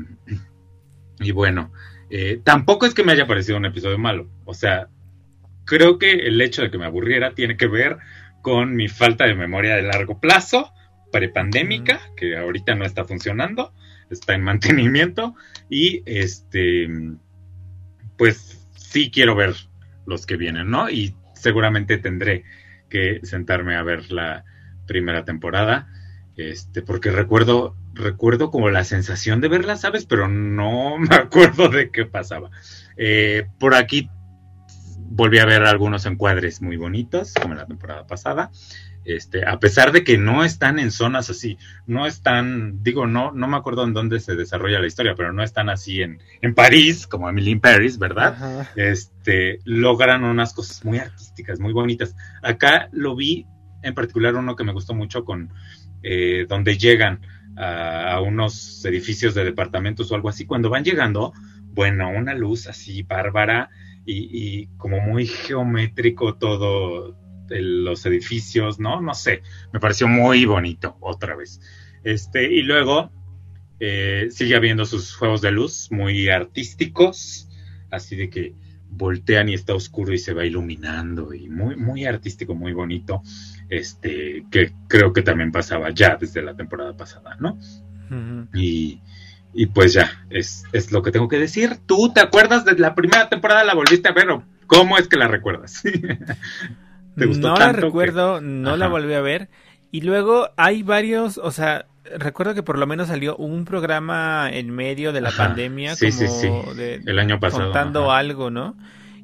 y bueno, eh, tampoco es que me haya parecido un episodio malo. O sea, creo que el hecho de que me aburriera tiene que ver con mi falta de memoria de largo plazo, prepandémica, que ahorita no está funcionando, está en mantenimiento, y este, pues sí quiero ver los que vienen, ¿no? Y seguramente tendré sentarme a ver la primera temporada, este, porque recuerdo, recuerdo como la sensación de verla, ¿sabes? Pero no me acuerdo de qué pasaba. Eh, por aquí volví a ver algunos encuadres muy bonitos, como la temporada pasada. Este, a pesar de que no están en zonas así, no están, digo, no, no me acuerdo en dónde se desarrolla la historia, pero no están así en, en París, como Emily in Paris, ¿verdad? Este, logran unas cosas muy artísticas, muy bonitas. Acá lo vi, en particular uno que me gustó mucho con, eh, donde llegan a, a, unos edificios de departamentos o algo así, cuando van llegando, bueno, una luz así bárbara y, y como muy geométrico todo, los edificios, ¿no? No sé, me pareció muy bonito otra vez. Este, y luego eh, sigue habiendo sus juegos de luz muy artísticos, así de que voltean y está oscuro y se va iluminando y muy, muy artístico, muy bonito, este, que creo que también pasaba ya desde la temporada pasada, ¿no? y, y, pues ya, es, es lo que tengo que decir. ¿Tú te acuerdas de la primera temporada? ¿La volviste a ver o cómo es que la recuerdas? no la recuerdo, no la volví a ver. Y luego hay varios, o sea, recuerdo que por lo menos salió un programa en medio de la pandemia, sí, como sí, sí. De, el año pasado, contando algo, ¿no?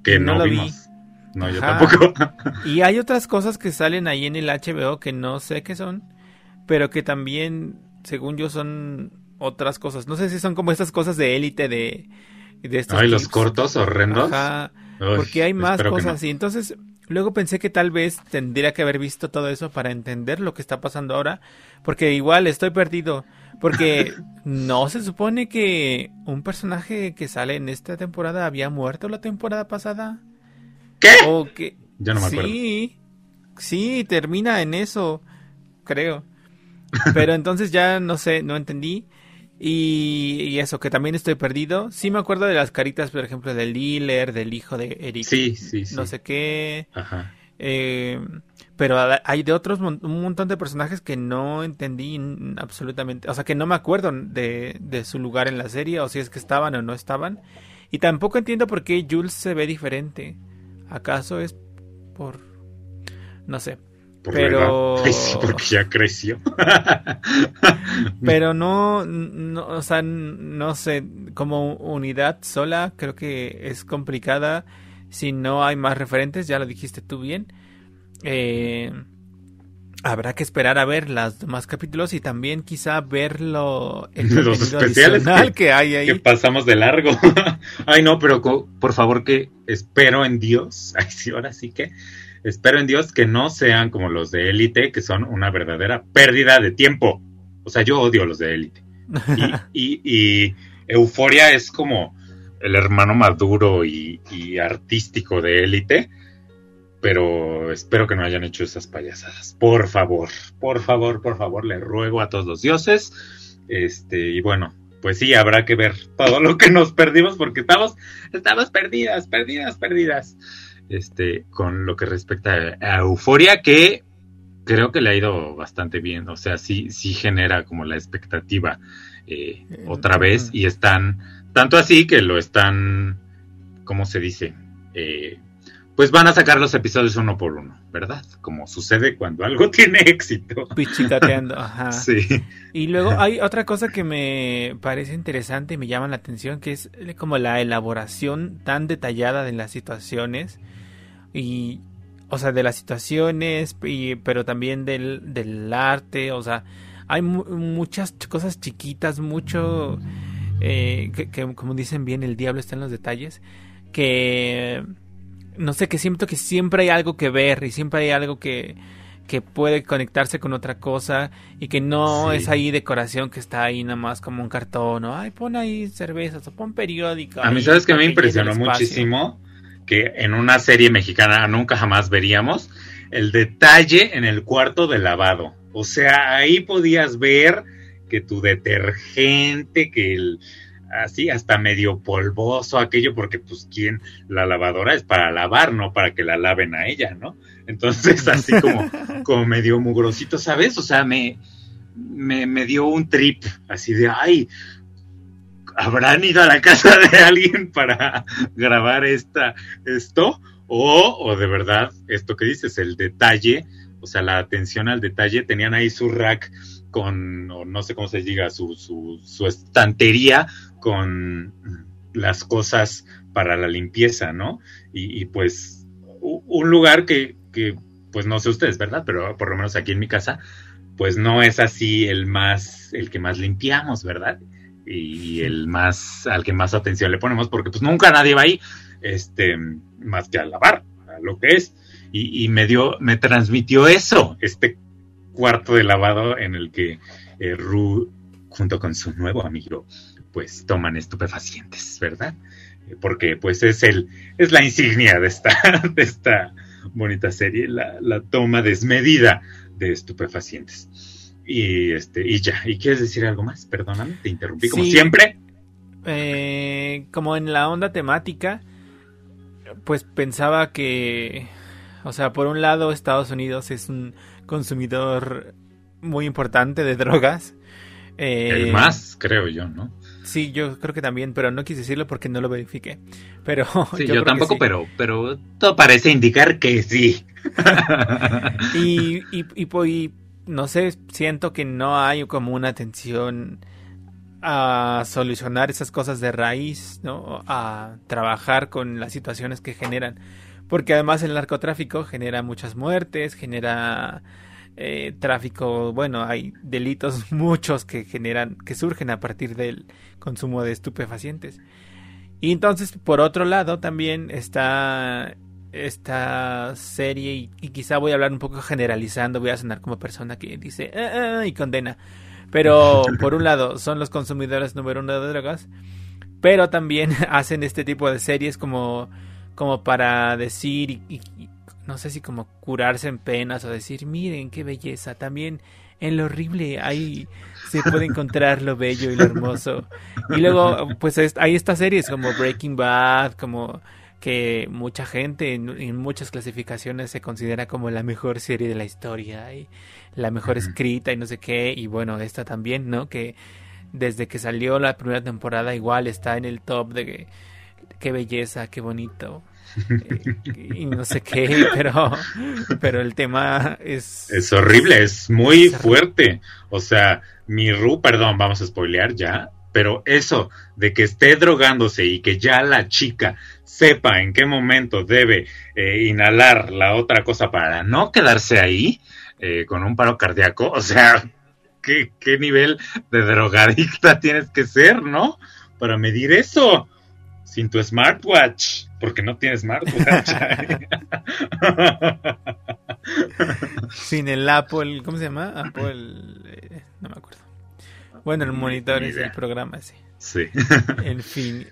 Que no, no, lo vimos. vi. No, yo tampoco. y hay otras cosas que salen ahí en el HBO que no sé qué son, pero que también, según yo, son otras cosas. No sé si son como estas cosas de élite de, de estos. Ay, los cortos horrendos. Ajá, porque hay más cosas así. Entonces, Luego pensé que tal vez tendría que haber visto todo eso para entender lo que está pasando ahora, porque igual estoy perdido, porque no se supone que un personaje que sale en esta temporada había muerto la temporada pasada. ¿Qué? O que Yo no me acuerdo. Sí, sí, termina en eso, creo. Pero entonces ya no sé, no entendí. Y, y, eso, que también estoy perdido. Sí me acuerdo de las caritas, por ejemplo, del dealer, del hijo de Eric. Sí, sí, sí. No sé qué. Ajá. Eh, pero hay de otros, un montón de personajes que no entendí absolutamente. O sea, que no me acuerdo de, de su lugar en la serie, o si es que estaban o no estaban. Y tampoco entiendo por qué Jules se ve diferente. ¿Acaso es por... no sé. Por pero Ay, sí, porque ya creció. pero no, no, o sea, no sé, como unidad sola creo que es complicada si no hay más referentes, ya lo dijiste tú bien. Eh, habrá que esperar a ver los demás capítulos y también quizá verlo en los especiales que, que, hay ahí. Que pasamos de largo. Ay, no, pero por favor que espero en Dios. Ay, sí, ahora sí que espero en Dios que no sean como los de élite, que son una verdadera pérdida de tiempo. O sea, yo odio los de élite. Y, y, y, Euforia es como el hermano maduro y, y artístico de élite. Pero espero que no hayan hecho esas payasadas. Por favor, por favor, por favor, le ruego a todos los dioses. Este, y bueno, pues sí, habrá que ver todo lo que nos perdimos porque estamos, estamos perdidas, perdidas, perdidas este, con lo que respecta a Euforia, que creo que le ha ido bastante bien, o sea, sí, sí genera como la expectativa eh, otra vez y están, tanto así que lo están, ¿cómo se dice? Eh, pues van a sacar los episodios uno por uno, ¿verdad? Como sucede cuando algo tiene éxito. Pichicateando, ajá. Sí. Y luego hay otra cosa que me parece interesante y me llama la atención, que es como la elaboración tan detallada de las situaciones y o sea de las situaciones y, pero también del, del arte o sea hay mu muchas cosas chiquitas mucho eh, que, que, como dicen bien el diablo está en los detalles que no sé que siento que siempre hay algo que ver y siempre hay algo que que puede conectarse con otra cosa y que no sí. es ahí decoración que está ahí nada más como un cartón o ay pon ahí cervezas o pon periódico a mí sabes que me impresionó muchísimo que en una serie mexicana nunca jamás veríamos, el detalle en el cuarto de lavado. O sea, ahí podías ver que tu detergente, que el así hasta medio polvoso aquello, porque pues quién, la lavadora es para lavar, no para que la laven a ella, ¿no? Entonces así como, como medio mugrosito, ¿sabes? O sea, me, me, me dio un trip, así de, ay, ¿habrán ido a la casa de alguien para grabar esta, esto? O, o de verdad, esto que dices, el detalle, o sea, la atención al detalle, tenían ahí su rack con, o no sé cómo se diga, su, su, su estantería con las cosas para la limpieza, ¿no? Y, y pues un lugar que, que, pues no sé ustedes, ¿verdad? Pero por lo menos aquí en mi casa, pues no es así el más, el que más limpiamos, ¿verdad? Y el más, al que más atención le ponemos, porque pues nunca nadie va ahí, este, más que a lavar, a lo que es. Y, me dio, me transmitió eso, este cuarto de lavado en el que eh, Ru, junto con su nuevo amigo, pues toman estupefacientes, ¿verdad? Porque pues es el, es la insignia de esta, de esta bonita serie, la, la toma desmedida de estupefacientes. Y este, y ya, ¿y quieres decir algo más? Perdóname, te interrumpí como Sí. siempre. Eh, como en la onda temática, pues pensaba que, o sea, por un lado Estados Unidos es un consumidor muy importante de drogas. Eh, El más, creo yo, ¿no? Sí, yo creo que también, pero no quise decirlo porque no lo verifiqué. Pero Sí, yo, tampoco, sí. pero, pero todo parece indicar que sí. Y, y, y, y no sé, siento que no hay como una atención a solucionar esas cosas de raíz, ¿no? A trabajar con las situaciones que generan. Porque además el narcotráfico genera muchas muertes, genera eh, tráfico, bueno, hay delitos muchos que generan, que surgen a partir del consumo de estupefacientes. Y entonces, por otro lado, también está esta serie, y, y quizá voy a hablar un poco generalizando, voy a sonar como persona que dice "Ah, ah", y condena. Pero por un lado, son los consumidores número uno de drogas, pero también hacen este tipo de series como, como para decir, y, y- y no sé si como curarse en penas o decir, miren qué belleza, también en lo horrible hay se puede encontrar lo bello y lo hermoso. Y luego, pues es- hay estas series como Breaking Bad, como que mucha gente en, en muchas clasificaciones se considera como la mejor serie de la historia y la mejor escrita y no sé qué. Y bueno, esta también, ¿no? Que desde que salió la primera temporada igual está en el top de que, qué belleza, qué bonito. eh, y no sé qué, pero, pero el tema es... Es horrible, es muy Es fuerte. O sea, mi Ru, perdón, vamos a spoilear ya, pero eso de que esté drogándose y que ya la chica sepa en qué momento debe eh, inhalar la otra cosa para no quedarse ahí eh, con un paro cardíaco, o sea, ¿qué, qué nivel de drogadicta tienes que ser, ¿no? Para medir eso sin tu smartwatch, porque no tienes smartwatch. Sin el Apple, ¿cómo se llama? Apple, eh, no me acuerdo. Bueno, el Ni- monitor ni es el programa ese. sí. En fin.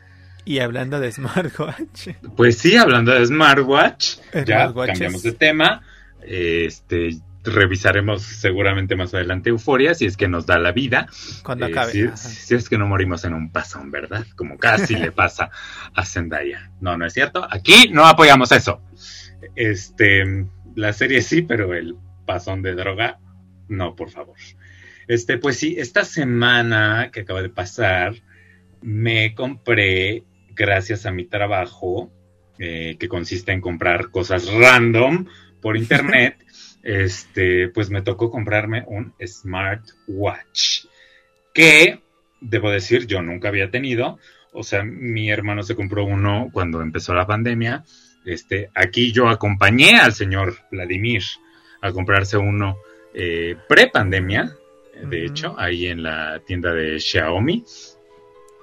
Y hablando de smartwatch, Pues sí, hablando de smartwatch, ya cambiamos de tema. Este revisaremos seguramente más adelante Euforia si es que nos da la vida. cuando Eh, acabe. si, si es que no morimos en un pasón, ¿verdad? Como casi le pasa a Zendaya. No, no es cierto. Aquí no apoyamos eso. Este, la serie sí, pero el pasón de droga, no, por favor. Este, pues sí, esta semana que acaba de pasar, me compré, gracias a mi trabajo, eh, que consiste en comprar cosas random por internet, este, pues me tocó comprarme un smartwatch que, debo decir, yo nunca había tenido. O sea, mi hermano se compró uno cuando empezó la pandemia. Este, aquí yo acompañé al señor Vladimir a comprarse uno eh, pre-pandemia, de hecho, ahí en la tienda de Xiaomi,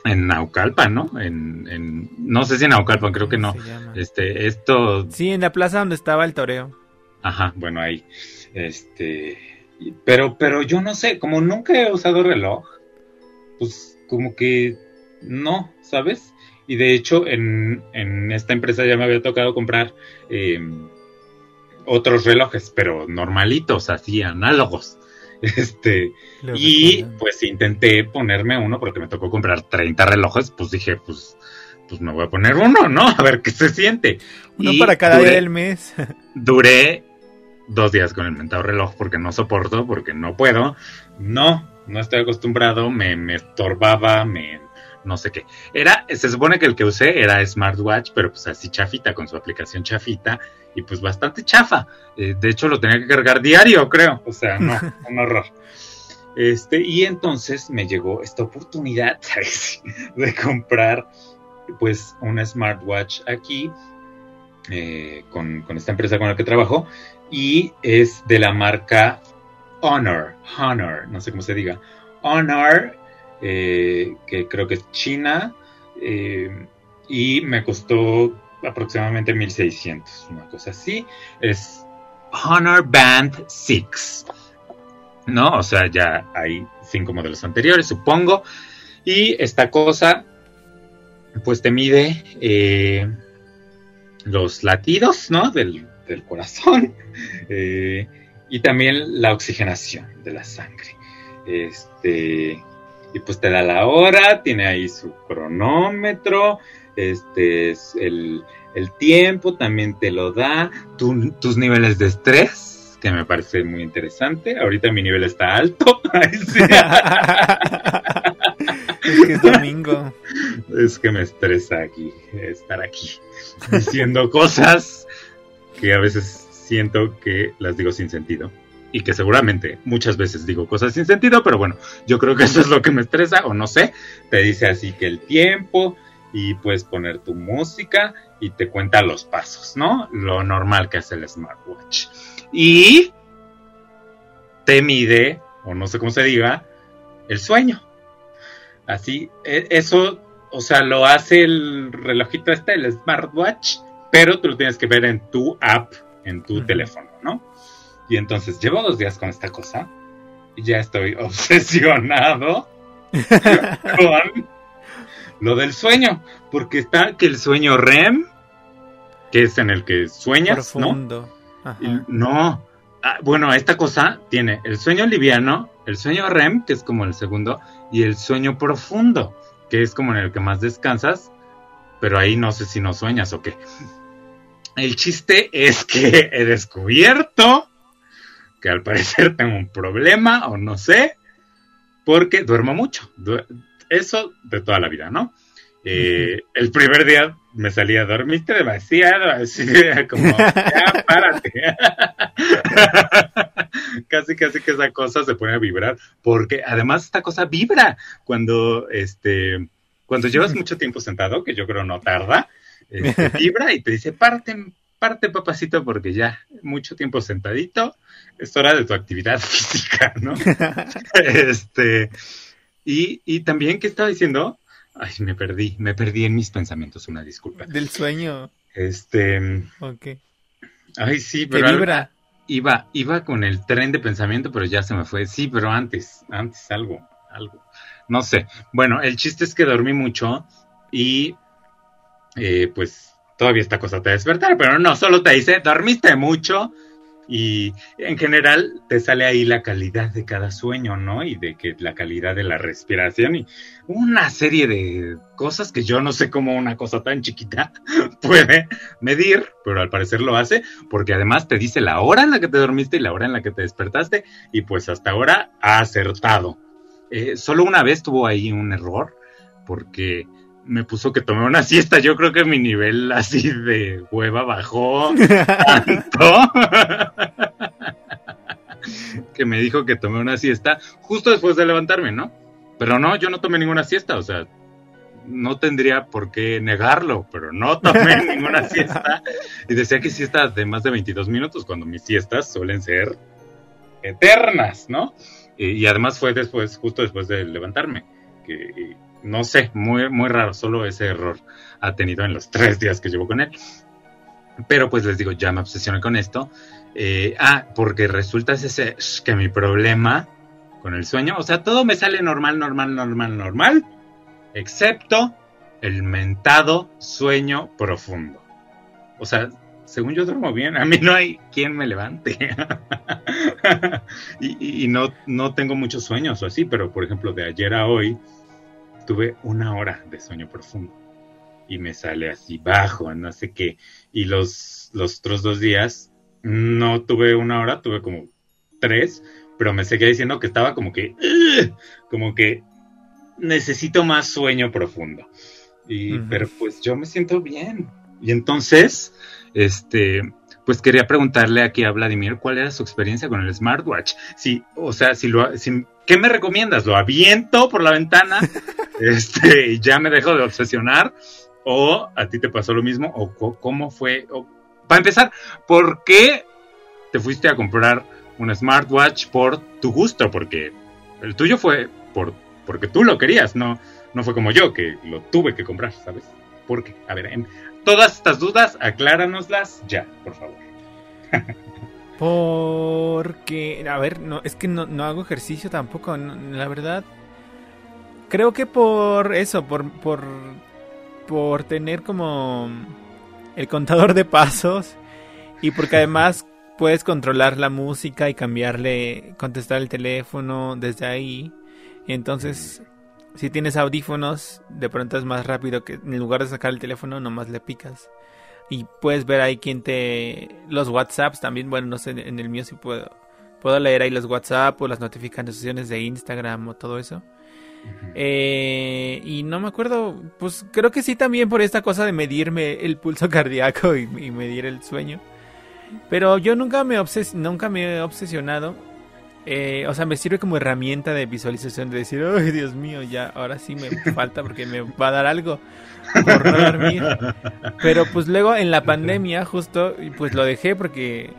en Naucalpan, ¿no? En, en- no sé si en Naucalpan, creo que no. Este, esto Sí, en la plaza donde estaba el toreo. Ajá, bueno, ahí. Este. Pero, pero yo no sé, como nunca he usado reloj, pues como que no, ¿sabes? Y de hecho, en, en esta empresa ya me había tocado comprar eh, otros relojes, pero normalitos, así, análogos. Este, Lo y recuerdo. pues intenté ponerme uno porque me tocó comprar 30 relojes, pues dije, pues, pues me voy a poner uno, ¿no? A ver qué se siente. Uno Y para cada duré- día del mes. duré dos días con el mentado reloj porque no soporto, porque no puedo. No, no estoy acostumbrado, me, me estorbaba, me no sé qué. Era, se supone que el que usé era smartwatch, pero pues así chafita, con su aplicación chafita, y pues bastante chafa. Eh, de hecho, lo tenía que cargar diario, creo. O sea, no, un horror. Este, y entonces me llegó esta oportunidad de comprar pues una smartwatch aquí eh, con, con, esta empresa con la que trabajo y es de la marca Honor, Honor, no sé cómo se diga, Honor eh, que creo que es China, eh, y me costó aproximadamente 1600, una cosa así. Es Honor Band 6, ¿no? O sea, ya hay cinco modelos anteriores, supongo. Y esta cosa, pues te mide eh, los latidos, ¿no? Del, del corazón. y también la oxigenación de la sangre. Este y pues te da la hora, tiene ahí su cronómetro, este es el, tiempo, también te lo da, tus niveles de estrés, que me parece muy interesante. Ahorita mi nivel está alto. es que es domingo. Es que me estresa aquí, estar aquí, diciendo cosas que a veces siento que las digo sin sentido y que seguramente muchas veces digo cosas sin sentido, pero bueno, yo creo que eso es lo que me estresa o no sé. Te dice así que el tiempo y puedes poner tu música y te cuenta los pasos, ¿no? Lo normal que hace el smartwatch. Y te mide, o no sé cómo se diga, el sueño. Así, e, eso, o sea, lo hace el relojito este, el smartwatch, pero tú lo tienes que ver en tu app, en tu teléfono, ¿no? Y entonces llevo dos días con esta cosa y ya estoy obsesionado con lo del sueño, porque está que el sueño REM, que es en el que sueñas, Profundo. ¿no? no, ah, bueno, esta cosa tiene el sueño liviano, el sueño REM, que es como el segundo, y el sueño profundo, que es como en el que más descansas, pero ahí no sé si no sueñas o qué. El chiste es que he descubierto que al parecer tengo un problema o no sé, porque duermo mucho. Eso de toda la vida, ¿no? Eh, el primer día me salía, dormiste demasiado, así como, ya, párate. casi, casi que esa cosa se pone a vibrar, porque además esta cosa vibra cuando, este, cuando llevas mucho tiempo sentado, que yo creo no tarda, este, vibra y te dice, párate, parte, papacito, porque ya mucho tiempo sentadito, es hora de tu actividad física, ¿no? este, y, y también, ¿qué estaba diciendo? Ay, me perdí, me perdí en mis pensamientos, una disculpa. Del sueño. Este. Ok. Ay, sí, pero. Iba, iba con el tren de pensamiento, pero ya se me fue. Sí, pero antes, antes algo, algo. No sé. Bueno, el chiste es que dormí mucho y eh, pues todavía esta cosa te despertar, pero no, solo te dice, dormiste mucho y en general te sale ahí la calidad de cada sueño, ¿no? Y de que la calidad de la respiración y una serie de cosas que yo no sé cómo una cosa tan chiquita puede medir, pero al parecer lo hace, porque además te dice la hora en la que te dormiste y la hora en la que te despertaste y pues hasta ahora ha acertado. Eh, solo una vez tuvo ahí un error, porque me puso que tomé una siesta. Yo creo que mi nivel así de hueva bajó tanto que me dijo que tomé una siesta justo después de levantarme, ¿no? Pero no, yo no tomé ninguna siesta, o sea, no tendría por qué negarlo, pero no tomé ninguna siesta. Y decía que siestas de más de 22 minutos, cuando mis siestas suelen ser eternas, ¿no? Y, y además fue después, justo después de levantarme, que no sé, muy, muy raro, solo ese error ha tenido en los tres días que llevo con él. Pero pues les digo, ya me obsesioné con esto. Eh, ah, porque resulta ese, que mi problema con el sueño, o sea, todo me sale normal, normal, normal, normal, excepto el mentado sueño profundo. O sea, según yo duermo bien, a mí no hay quien me levante. y, y no, no tengo muchos sueños o así, pero por ejemplo, de ayer a hoy, tuve una hora de sueño profundo y me sale así bajo, no sé qué. Y los, los otros dos días no tuve una hora, tuve como tres, pero me seguía diciendo que estaba como que, "Ugh", como que necesito más sueño profundo. Y, pero pues yo me siento bien. Y entonces, este, pues quería preguntarle aquí a Vladimir cuál era su experiencia con el smartwatch. Si, o sea, si lo, si- ¿qué me recomiendas? ¿Lo aviento por la ventana? este, y ya me dejo de obsesionar. ¿O a ti te pasó lo mismo? ¿O cómo fue? O- para empezar, ¿por qué te fuiste a comprar un smartwatch por tu gusto? Porque el tuyo fue por, porque tú lo querías, no, no fue como yo que lo tuve que comprar, ¿sabes? ¿Por qué? A ver, en todas estas dudas, acláranoslas ya, por favor. Porque, a ver, no, es que no, no hago ejercicio tampoco, no, la verdad. Creo que por eso, por, por, por tener como el contador de pasos y porque además puedes controlar la música y cambiarle, contestar el teléfono desde ahí. Entonces, si tienes audífonos, de pronto es más rápido que en lugar de sacar el teléfono, nomás le picas. Y puedes ver ahí quién te... Los WhatsApps también, bueno, no sé, en el mío sí puedo... Puedo leer ahí los WhatsApp o las notificaciones de Instagram o todo eso. Eh, y no me acuerdo, pues creo que sí también por esta cosa de medirme el pulso cardíaco y, y medir el sueño. Pero yo nunca me, obses nunca me he obsesionado. Eh, o sea, me sirve como herramienta de visualización de decir, ay Dios mío, ya ahora sí me falta porque me va a dar algo por no dormir. Pero pues luego en la pandemia justo, pues lo dejé porque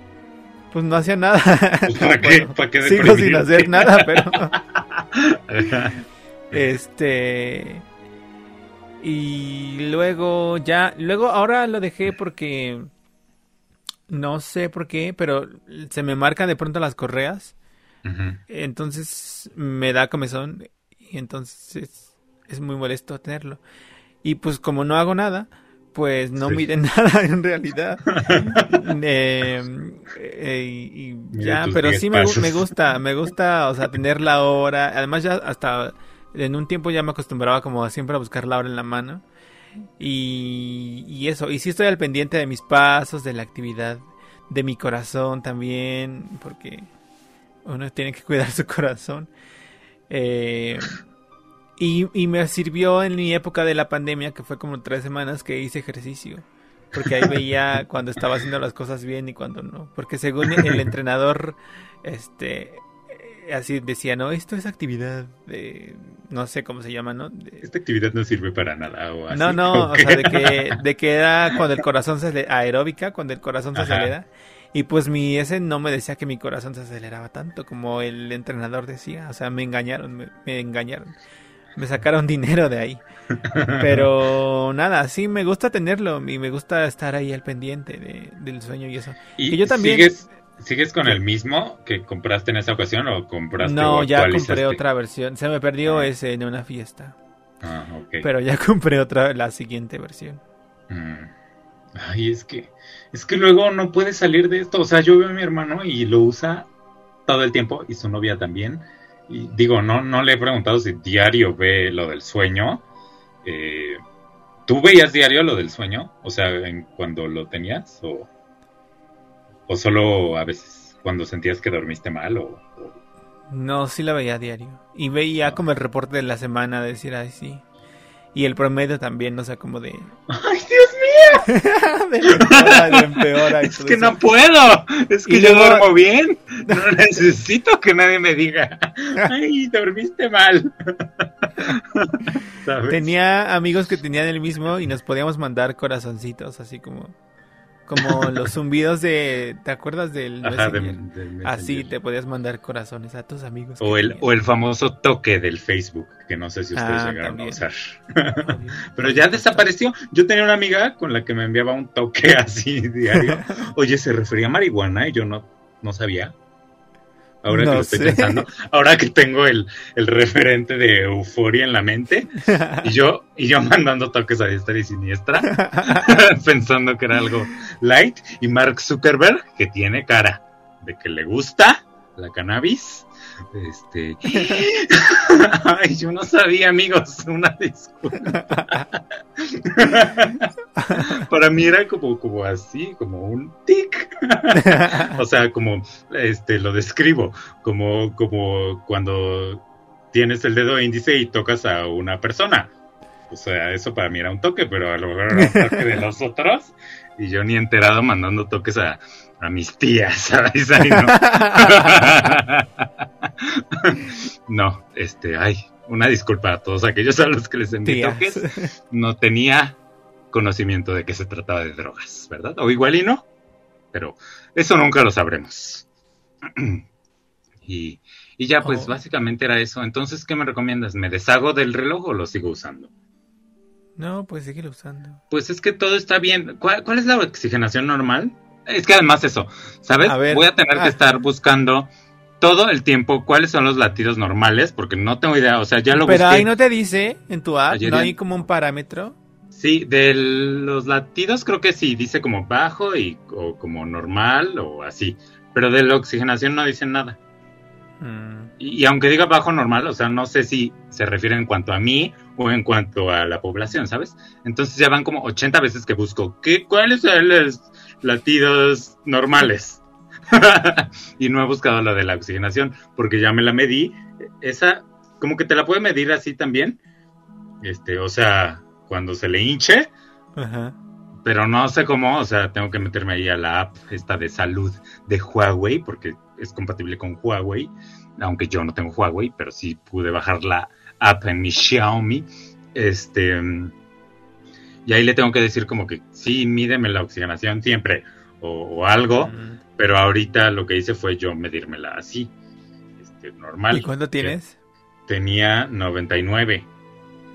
pues no hacía nada. ¿para qué? Bueno, ¿Para qué sigo sin hacer nada, pero... Este. Y luego ya. Luego ahora lo dejé porque. No sé por qué, pero se me marcan de pronto las correas. Entonces me da comezón. Y entonces es muy molesto tenerlo. Y pues como no hago nada, pues no Sí. nada en realidad. Eh, eh, y, ya, pero 10 sí me, me gusta, me gusta, o sea, tener la hora. Además ya hasta en un tiempo ya me acostumbraba como siempre a buscar la hora en la mano. Y, y eso, y sí estoy al pendiente de mis pasos, de la actividad, de mi corazón también, porque uno tiene que cuidar su corazón. Eh, y, y me sirvió en mi época de la pandemia, que fue como tres semanas que hice ejercicio. Porque ahí veía cuando estaba haciendo las cosas bien y cuando no. Porque según el entrenador, este, eh, así decía, no, esto es actividad de, no sé cómo se llama, ¿no? De- Esta actividad no sirve para nada. O así, no, no, ¿o sea, de que, de que era cuando el corazón se acelera, aeróbica, cuando el corazón se Ajá. acelera. Y pues mi ese no me decía que mi corazón se aceleraba tanto como el entrenador decía. O sea, me engañaron, me, me engañaron. Me sacaron dinero de ahí. Pero nada, sí me gusta tenerlo y me gusta estar ahí al pendiente de- del sueño y eso. ¿Y que yo también- ¿sigues, ¿Sigues con el mismo que compraste en esa ocasión o compraste No, o ya compré otra versión. Se me perdió Ah. ese en una fiesta. Ah, ok. Pero ya compré otra, la siguiente versión. Mm. Ay, es que, es que luego no puede salir de esto. O sea, yo veo a mi hermano y lo usa todo el tiempo y su novia también. Y digo, no, no le he preguntado si diario ve lo del sueño. Eh, ¿Tú veías diario lo del sueño? O sea, en, cuando lo tenías o, o solo a veces cuando sentías que dormiste mal o, o- No, sí la veía a diario. Y veía como el reporte de la semana, de decir, ay, sí. Y el promedio también, o sea, como de... ¡Ay, Dios mío! de empeora, de empeora y Es que eso. no puedo. Es que Y yo luego- duermo bien. No necesito que nadie me diga, ay, dormiste mal. ¿Sabes? Tenía amigos que tenían el mismo y nos podíamos mandar corazoncitos, así como... Como los zumbidos de... ¿Te acuerdas del Ajá, de-. Así te podías mandar corazones a tus amigos. O el, o el famoso toque del Facebook, que no sé si ustedes Ah, llegaron también. a usar. Obvio. Pero ya desapareció. Yo tenía una amiga con la que me enviaba un toque así diario. Oye, se refería a marihuana y yo no, no sabía. Ahora que lo estoy sé. pensando, ahora que tengo el, el referente de euforia en la mente, y yo, y yo mandando toques a diestra y siniestra, pensando que era algo light, y Mark Zuckerberg, que tiene cara de que le gusta la cannabis. Este. Ay, yo no sabía, amigos. Una disculpa. Para mí era como, como así, como un tic. o sea, como este lo describo, como, como cuando tienes el dedo índice y tocas a una persona. O sea, eso para mí era un toque, pero a lo mejor era un toque de los otros. Y yo ni enterado mandando toques a, a mis tías, ¿sabes? Ay, no. no, este, ay, una disculpa a todos aquellos a los que les envié toques. No tenía conocimiento de que se trataba de drogas, ¿verdad? O igual y no, pero eso nunca lo sabremos. y, y ya, pues Oh. básicamente era eso. Entonces, ¿qué me recomiendas? ¿Me deshago del reloj o lo sigo usando? No, pues síguelo usando. Pues es que todo está bien. ¿Cuál, cuál es la oxigenación normal? Es que además eso, ¿sabes? A ver, Voy a tener ah. que estar buscando todo el tiempo cuáles son los latidos normales, porque no tengo idea. O sea, ya lo Pero busqué. ahí no te dice en tu app, Ayer no hay como un parámetro. Sí, de los latidos creo que sí, dice como bajo y o como normal o así. Pero de la oxigenación no dicen nada. Mm, Y, y aunque diga bajo normal, o sea, no sé si se refiere en cuanto a mí o en cuanto a la población, ¿sabes? Entonces ya van como 80 veces que busco, ¿qué, ¿cuáles son los latidos normales? y no he buscado la de la oxigenación porque ya me la medí. Esa, como que te la puede medir así también. Este, o sea, cuando se le hinche, Ajá. pero no sé cómo, o sea, tengo que meterme ahí a la app esta de salud de Huawei, porque es compatible con Huawei, aunque yo no tengo Huawei, pero sí pude bajar la app en mi Xiaomi. Este, y ahí le tengo que decir como que sí, mídeme la oxigenación siempre, o, o algo, pero ahorita lo que hice fue yo medírmela así, este, normal. ¿Y cuánto tienes? Tenía 99.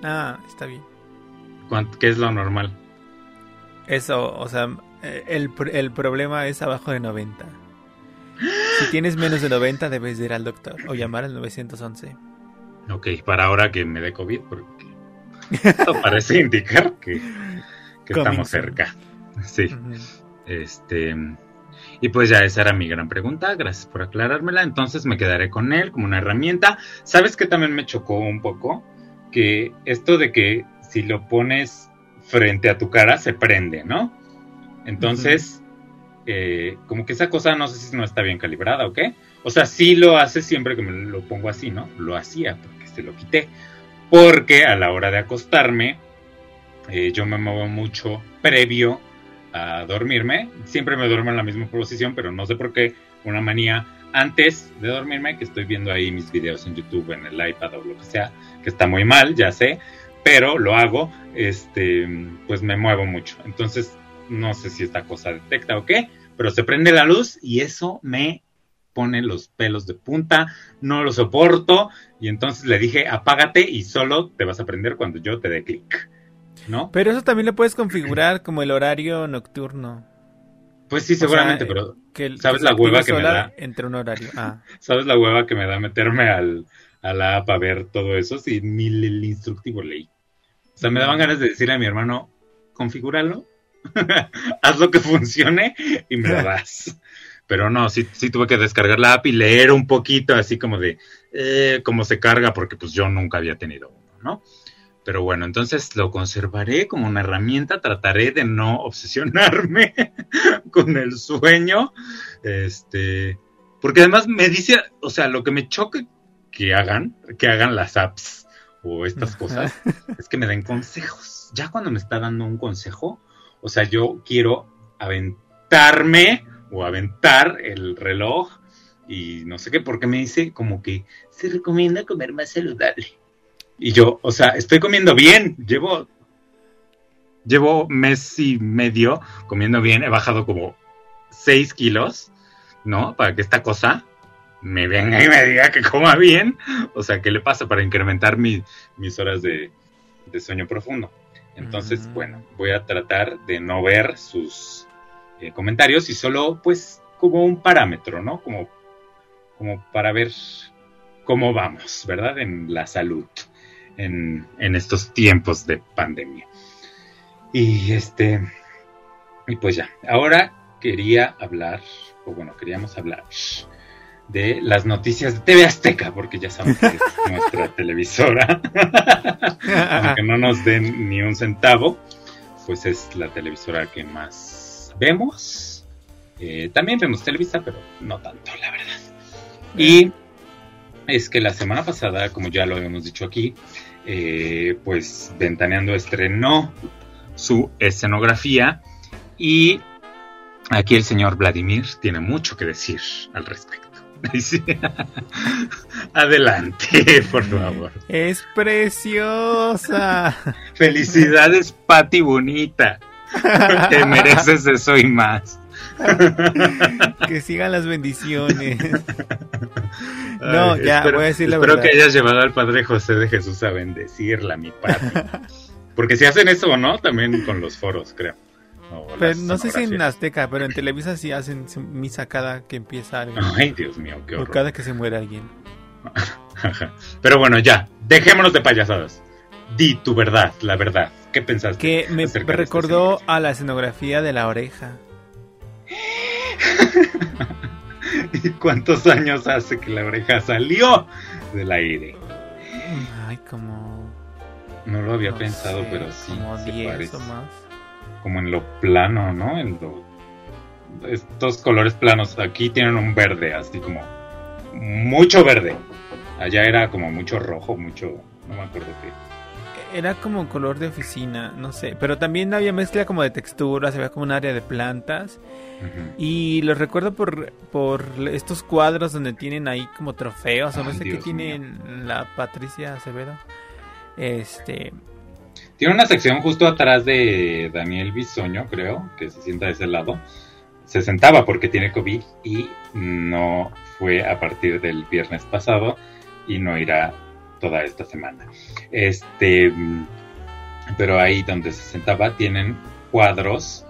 Ah, está bien. ¿Cuánto, ¿Qué es lo normal? Eso, o sea, eh, el, el problema es abajo de 90. Si tienes menos de 90 debes de ir al doctor o llamar al 911. Ok, para ahora que me dé COVID, porque esto parece indicar que, que estamos cerca. Sí, este. Y pues ya esa era mi gran pregunta, gracias por aclarármela. Entonces me quedaré con él como una herramienta. ¿Sabes que también me chocó un poco? Que esto de que si lo pones frente a tu cara se prende, ¿no? Entonces, eh, como que esa cosa no sé si no está bien calibrada o qué. O sea, sí lo hace siempre que me lo pongo así, ¿no? Lo hacía porque se lo quité. Porque a la hora de acostarme, eh, yo me muevo mucho previo a dormirme. Siempre me duermo en la misma posición, pero no sé por qué. Una manía antes de dormirme, que estoy viendo ahí mis videos en YouTube, en el iPad o lo que sea, que está muy mal, ya sé, pero lo hago, este, pues me muevo mucho. Entonces, no sé si esta cosa detecta o qué, pero se prende la luz y eso me pone los pelos de punta, no lo soporto y entonces le dije, apágate y solo te vas a prender cuando yo te dé clic, ¿no? Pero eso también lo puedes configurar como el horario nocturno. Pues sí, O sea, seguramente, pero Que el- ¿Sabes que la hueva que me da? Entre un horario. Ah. ¿sabes la hueva que me da meterme al, a la app a ver todo eso? Si ni el, el instructivo leí. O sea, me daban ganas de decirle a mi hermano, configúralo, haz lo que funcione y me lo das. Pero no, sí, sí tuve que descargar la app y leer un poquito así como de eh, cómo se carga, porque pues yo nunca había tenido uno, ¿no? Pero bueno, entonces lo conservaré como una herramienta, trataré de no obsesionarme con el sueño, este, porque además me dice, o sea, lo que me choca que hagan, que hagan las apps o estas cosas, es que me den consejos. Ya cuando me está dando un consejo, o sea, yo quiero aventarme o aventar el reloj y no sé qué, porque me dice como que se recomienda comer más saludable. Y yo, o sea, estoy comiendo bien, llevo llevo mes y medio comiendo bien, he bajado como 6 kilos, ¿no? Para que esta cosa me venga y me diga que coma bien. O sea, ¿qué le pasa para incrementar mi- mis horas de, de sueño profundo? Entonces, Mm. bueno, voy a tratar de no ver sus eh, comentarios y solo, pues, como un parámetro, ¿no? Como, como para ver cómo vamos, ¿verdad? En la salud, en, en estos tiempos de pandemia. Y este, y pues ya, ahora quería hablar, o bueno, queríamos hablar de las noticias de TV Azteca, porque ya saben que es nuestra televisora, aunque no nos den ni un centavo, pues es la televisora que más vemos Eh, también vemos Televisa, pero no tanto, la verdad. Y es que la semana pasada, como ya lo habíamos dicho aquí, eh, pues Ventaneando estrenó su escenografía y aquí el señor Vladimir tiene mucho que decir al respecto. Adelante, por favor. Es preciosa. Felicidades, Pati Bonita. Te mereces eso y más. que sigan las bendiciones. no, ya voy a decir la espero que hayas llevado al Padre José de Jesús a bendecirla, mi Pati. Porque si hacen eso o no, también con los foros, creo. no sé si en Azteca, pero en Televisa sí hacen misa cada que empieza alguien. Ay, Dios mío, qué horror. O cada que se muere alguien. pero bueno, ya, dejémonos de payasadas. Di tu verdad, la verdad. ¿Qué pensaste? Que me recordó a la escenografía de la oreja. ¿Y cuántos años hace que la oreja salió del aire? Ay, como. No lo había pensado, pero sí. Como 10 o más. Como en lo plano, ¿no? En lo. Estos colores planos aquí tienen un verde, así como. Mucho verde. Allá era como mucho rojo, mucho. No me acuerdo qué era como color de oficina, no sé, pero también había mezcla como de texturas, había como un área de plantas. Y los recuerdo por, por estos cuadros donde tienen ahí como trofeos, o no sé qué tiene la Patricia Acevedo. Este. Tiene una sección justo atrás de Daniel Bisoño, creo, que se sienta de ese lado. Se sentaba porque tiene COVID y no fue a partir del viernes pasado y no irá toda esta semana. Este, pero ahí donde se sentaba tienen cuadros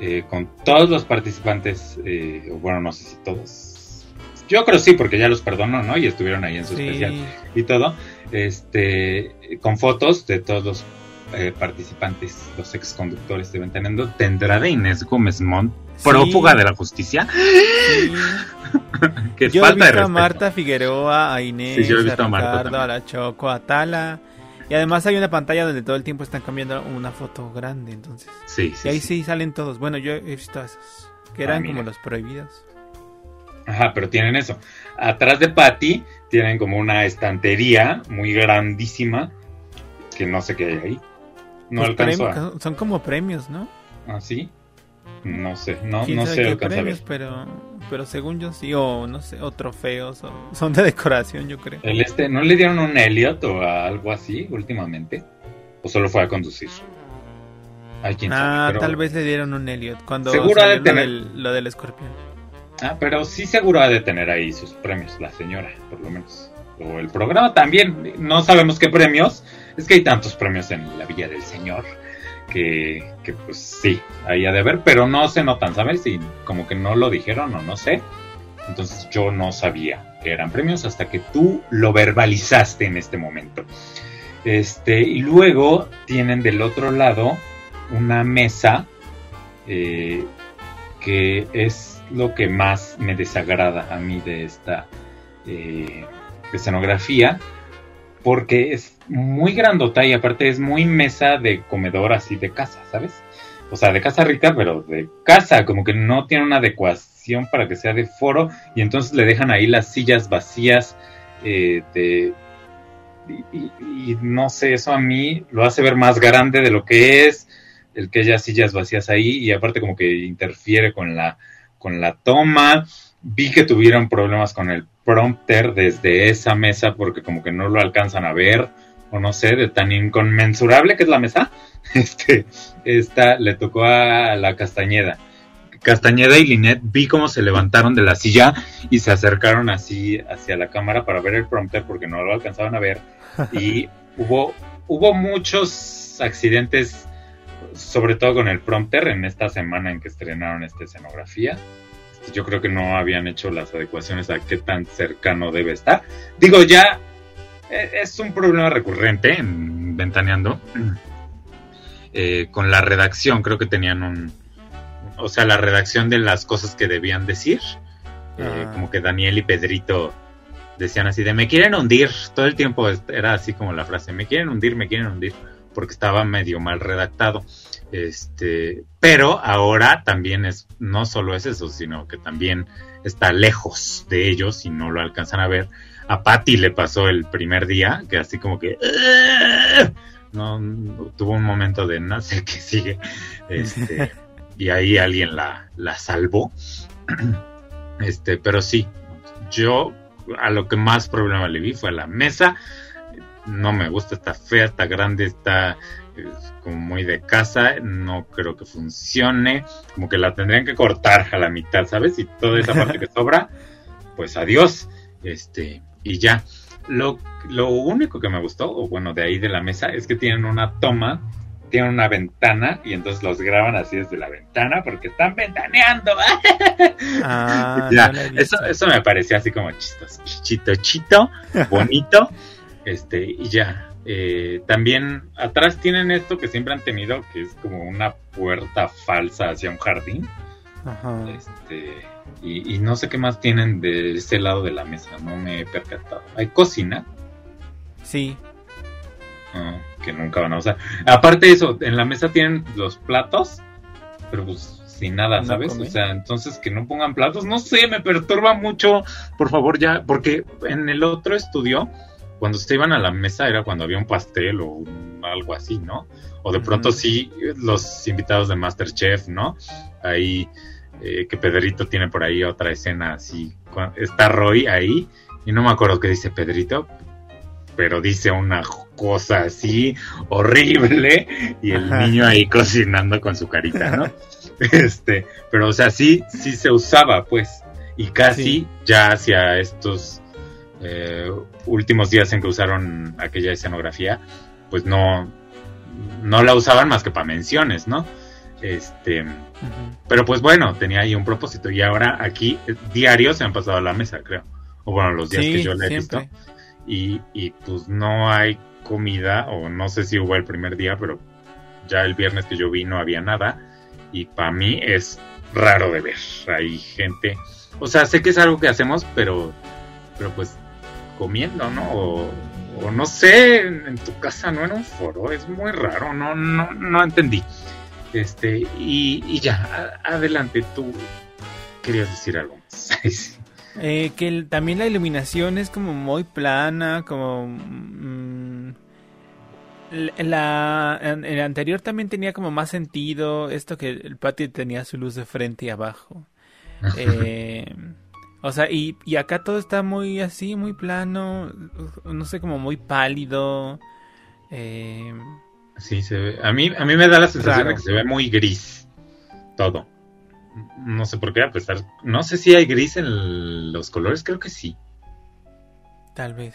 eh, con todos los participantes, eh, bueno, no sé si todos. Yo creo sí, porque ya los perdonó, ¿no? Y estuvieron ahí en su especial y todo. Este, con fotos de todos los eh, participantes, los ex conductores de Ventanendo, tendrá de Inés Gómez Montt, prófuga de la justicia. Sí. que yo falta he visto a Marta Figueroa, a Inés, a, Ricardo, a, la Choco, a Tala. Y además hay una pantalla donde todo el tiempo están cambiando una foto grande, entonces. Sí, sí. Y ahí sí, salen todos. Bueno, yo he visto esos, que eran ah, como los prohibidos. Ajá, pero tienen eso. Atrás de Patty tienen como una estantería muy grandísima que no sé qué hay ahí. No alcanzo Son como premios, ¿no? Ah, sí. No sé, no, no sé premios, pero, pero según yo sí, o no sé, o trofeos, o, son de decoración, yo creo. El este, ¿No le dieron un Elliot o algo así últimamente? ¿O solo fue a conducir? ah, tal vez le dieron un Elliot cuando seguro de tener... lo, del, escorpión. Ah, pero sí seguro ha de tener ahí sus premios, la señora, por lo menos. O el programa también, no sabemos qué premios. Es que hay tantos premios en la Villa del Señor que, pues sí, ahí ha de ver, pero no se notan, ¿sabes? Y como que no lo dijeron o no sé. Entonces yo no sabía que eran premios hasta que tú lo verbalizaste en este momento. Este, y luego tienen del otro lado una mesa eh, que es lo que más me desagrada a mí de esta eh, escenografía, porque es muy grandota y aparte es muy mesa de comedor así de casa, ¿sabes? O sea, de casa rica, pero de casa, como que no tiene una adecuación para que sea de foro y entonces le dejan ahí las sillas vacías eh, de... Y, no sé, eso a mí lo hace ver más grande de lo que es, el que haya sillas vacías ahí y aparte como que interfiere con la, con la toma. Vi que tuvieron problemas con el prompter desde esa mesa porque como que no lo alcanzan a ver o no sé, de tan inconmensurable que es la mesa, este, esta le tocó a la Castañeda. Castañeda y Linet vi cómo se levantaron de la silla y se acercaron así hacia la cámara para ver el prompter porque no lo alcanzaban a ver y hubo hubo muchos accidentes sobre todo con el prompter en esta semana en que estrenaron esta escenografía yo creo que no habían hecho las adecuaciones a qué tan cercano debe estar. Digo, ya es un problema recurrente en Ventaneando. Eh, con la redacción, creo que tenían un. O sea, la redacción de las cosas que debían decir. Eh, ah. Como que Daniel y Pedrito decían así de me quieren hundir. Todo el tiempo era así como la frase: me quieren hundir, me quieren hundir. Porque estaba medio mal redactado. Este, pero ahora también es, no solo es eso, sino que también está lejos de ellos y no lo alcanzan a ver. A Patty le pasó el primer día, que así como que no, tuvo un momento de no sé qué sigue. Este, y ahí alguien la, la salvó. Este, pero sí, yo a lo que más problema le vi fue a la mesa. No me gusta, está fea, está grande, está como muy de casa, no creo que funcione, como que la tendrían que cortar a la mitad, ¿sabes? Y toda esa parte que sobra, pues adiós, este, y ya. Lo, lo único que me gustó, o bueno, de ahí de la mesa, es que tienen una toma, tienen una ventana, y entonces los graban así desde la ventana, porque están ventaneando. Ah, ya, eso, eso me parecía así como chistoso, chito, chito, bonito, este, y ya, eh, también atrás tienen esto que siempre han tenido, que es como una puerta falsa hacia un jardín. Ajá. Este, y, no sé qué más tienen de ese lado de la mesa, no me he percatado. ¿Hay cocina? Sí. Ah, que nunca van a usar. Aparte de eso, en la mesa tienen los platos, pero pues sin nada, ¿sabes? O sea, entonces que no pongan platos, no sé, me perturba mucho. Por favor, ya, porque en el otro estudio cuando se iban a la mesa era cuando había un pastel o algo así, ¿no? O de pronto sí, los invitados de Masterchef, ¿no? Ahí, eh, que Pedrito tiene por ahí otra escena así. Está Roy ahí, y no me acuerdo qué dice Pedrito, pero dice una cosa así horrible, y el niño ahí cocinando con su carita, ¿no? este, pero o sea, sí, sí se usaba, pues, y casi ya hacia estos eh, últimos días en que usaron aquella escenografía, pues no, no la usaban más que para menciones, ¿no? Este, pero pues bueno, tenía ahí un propósito y ahora aquí eh, diarios se han pasado a la mesa, creo. O bueno, los días que yo le he visto. Y, y pues no hay comida, o no sé si hubo el primer día, pero ya el viernes que yo vi no había nada. Y para mí es raro de ver. Hay gente, o sea, sé que es algo que hacemos, pero, pero pues comiendo, ¿no? O, no sé, en, tu casa, no en un foro, es muy raro, no, no, no entendí. Este, y, ya, adelante, tú querías decir algo más. eh, que también la iluminación es como muy plana, como... Mm, la, el anterior también tenía como más sentido, esto que el patio tenía su luz de frente y abajo. Eh, o sea, y, y acá todo está muy así, muy plano, no sé, como muy pálido. Eh... Sí, se ve. A mí, a mí me da la sensación de que se ve muy gris todo. No sé por qué, a pesar. No sé si hay gris en los colores, creo que sí. Tal vez.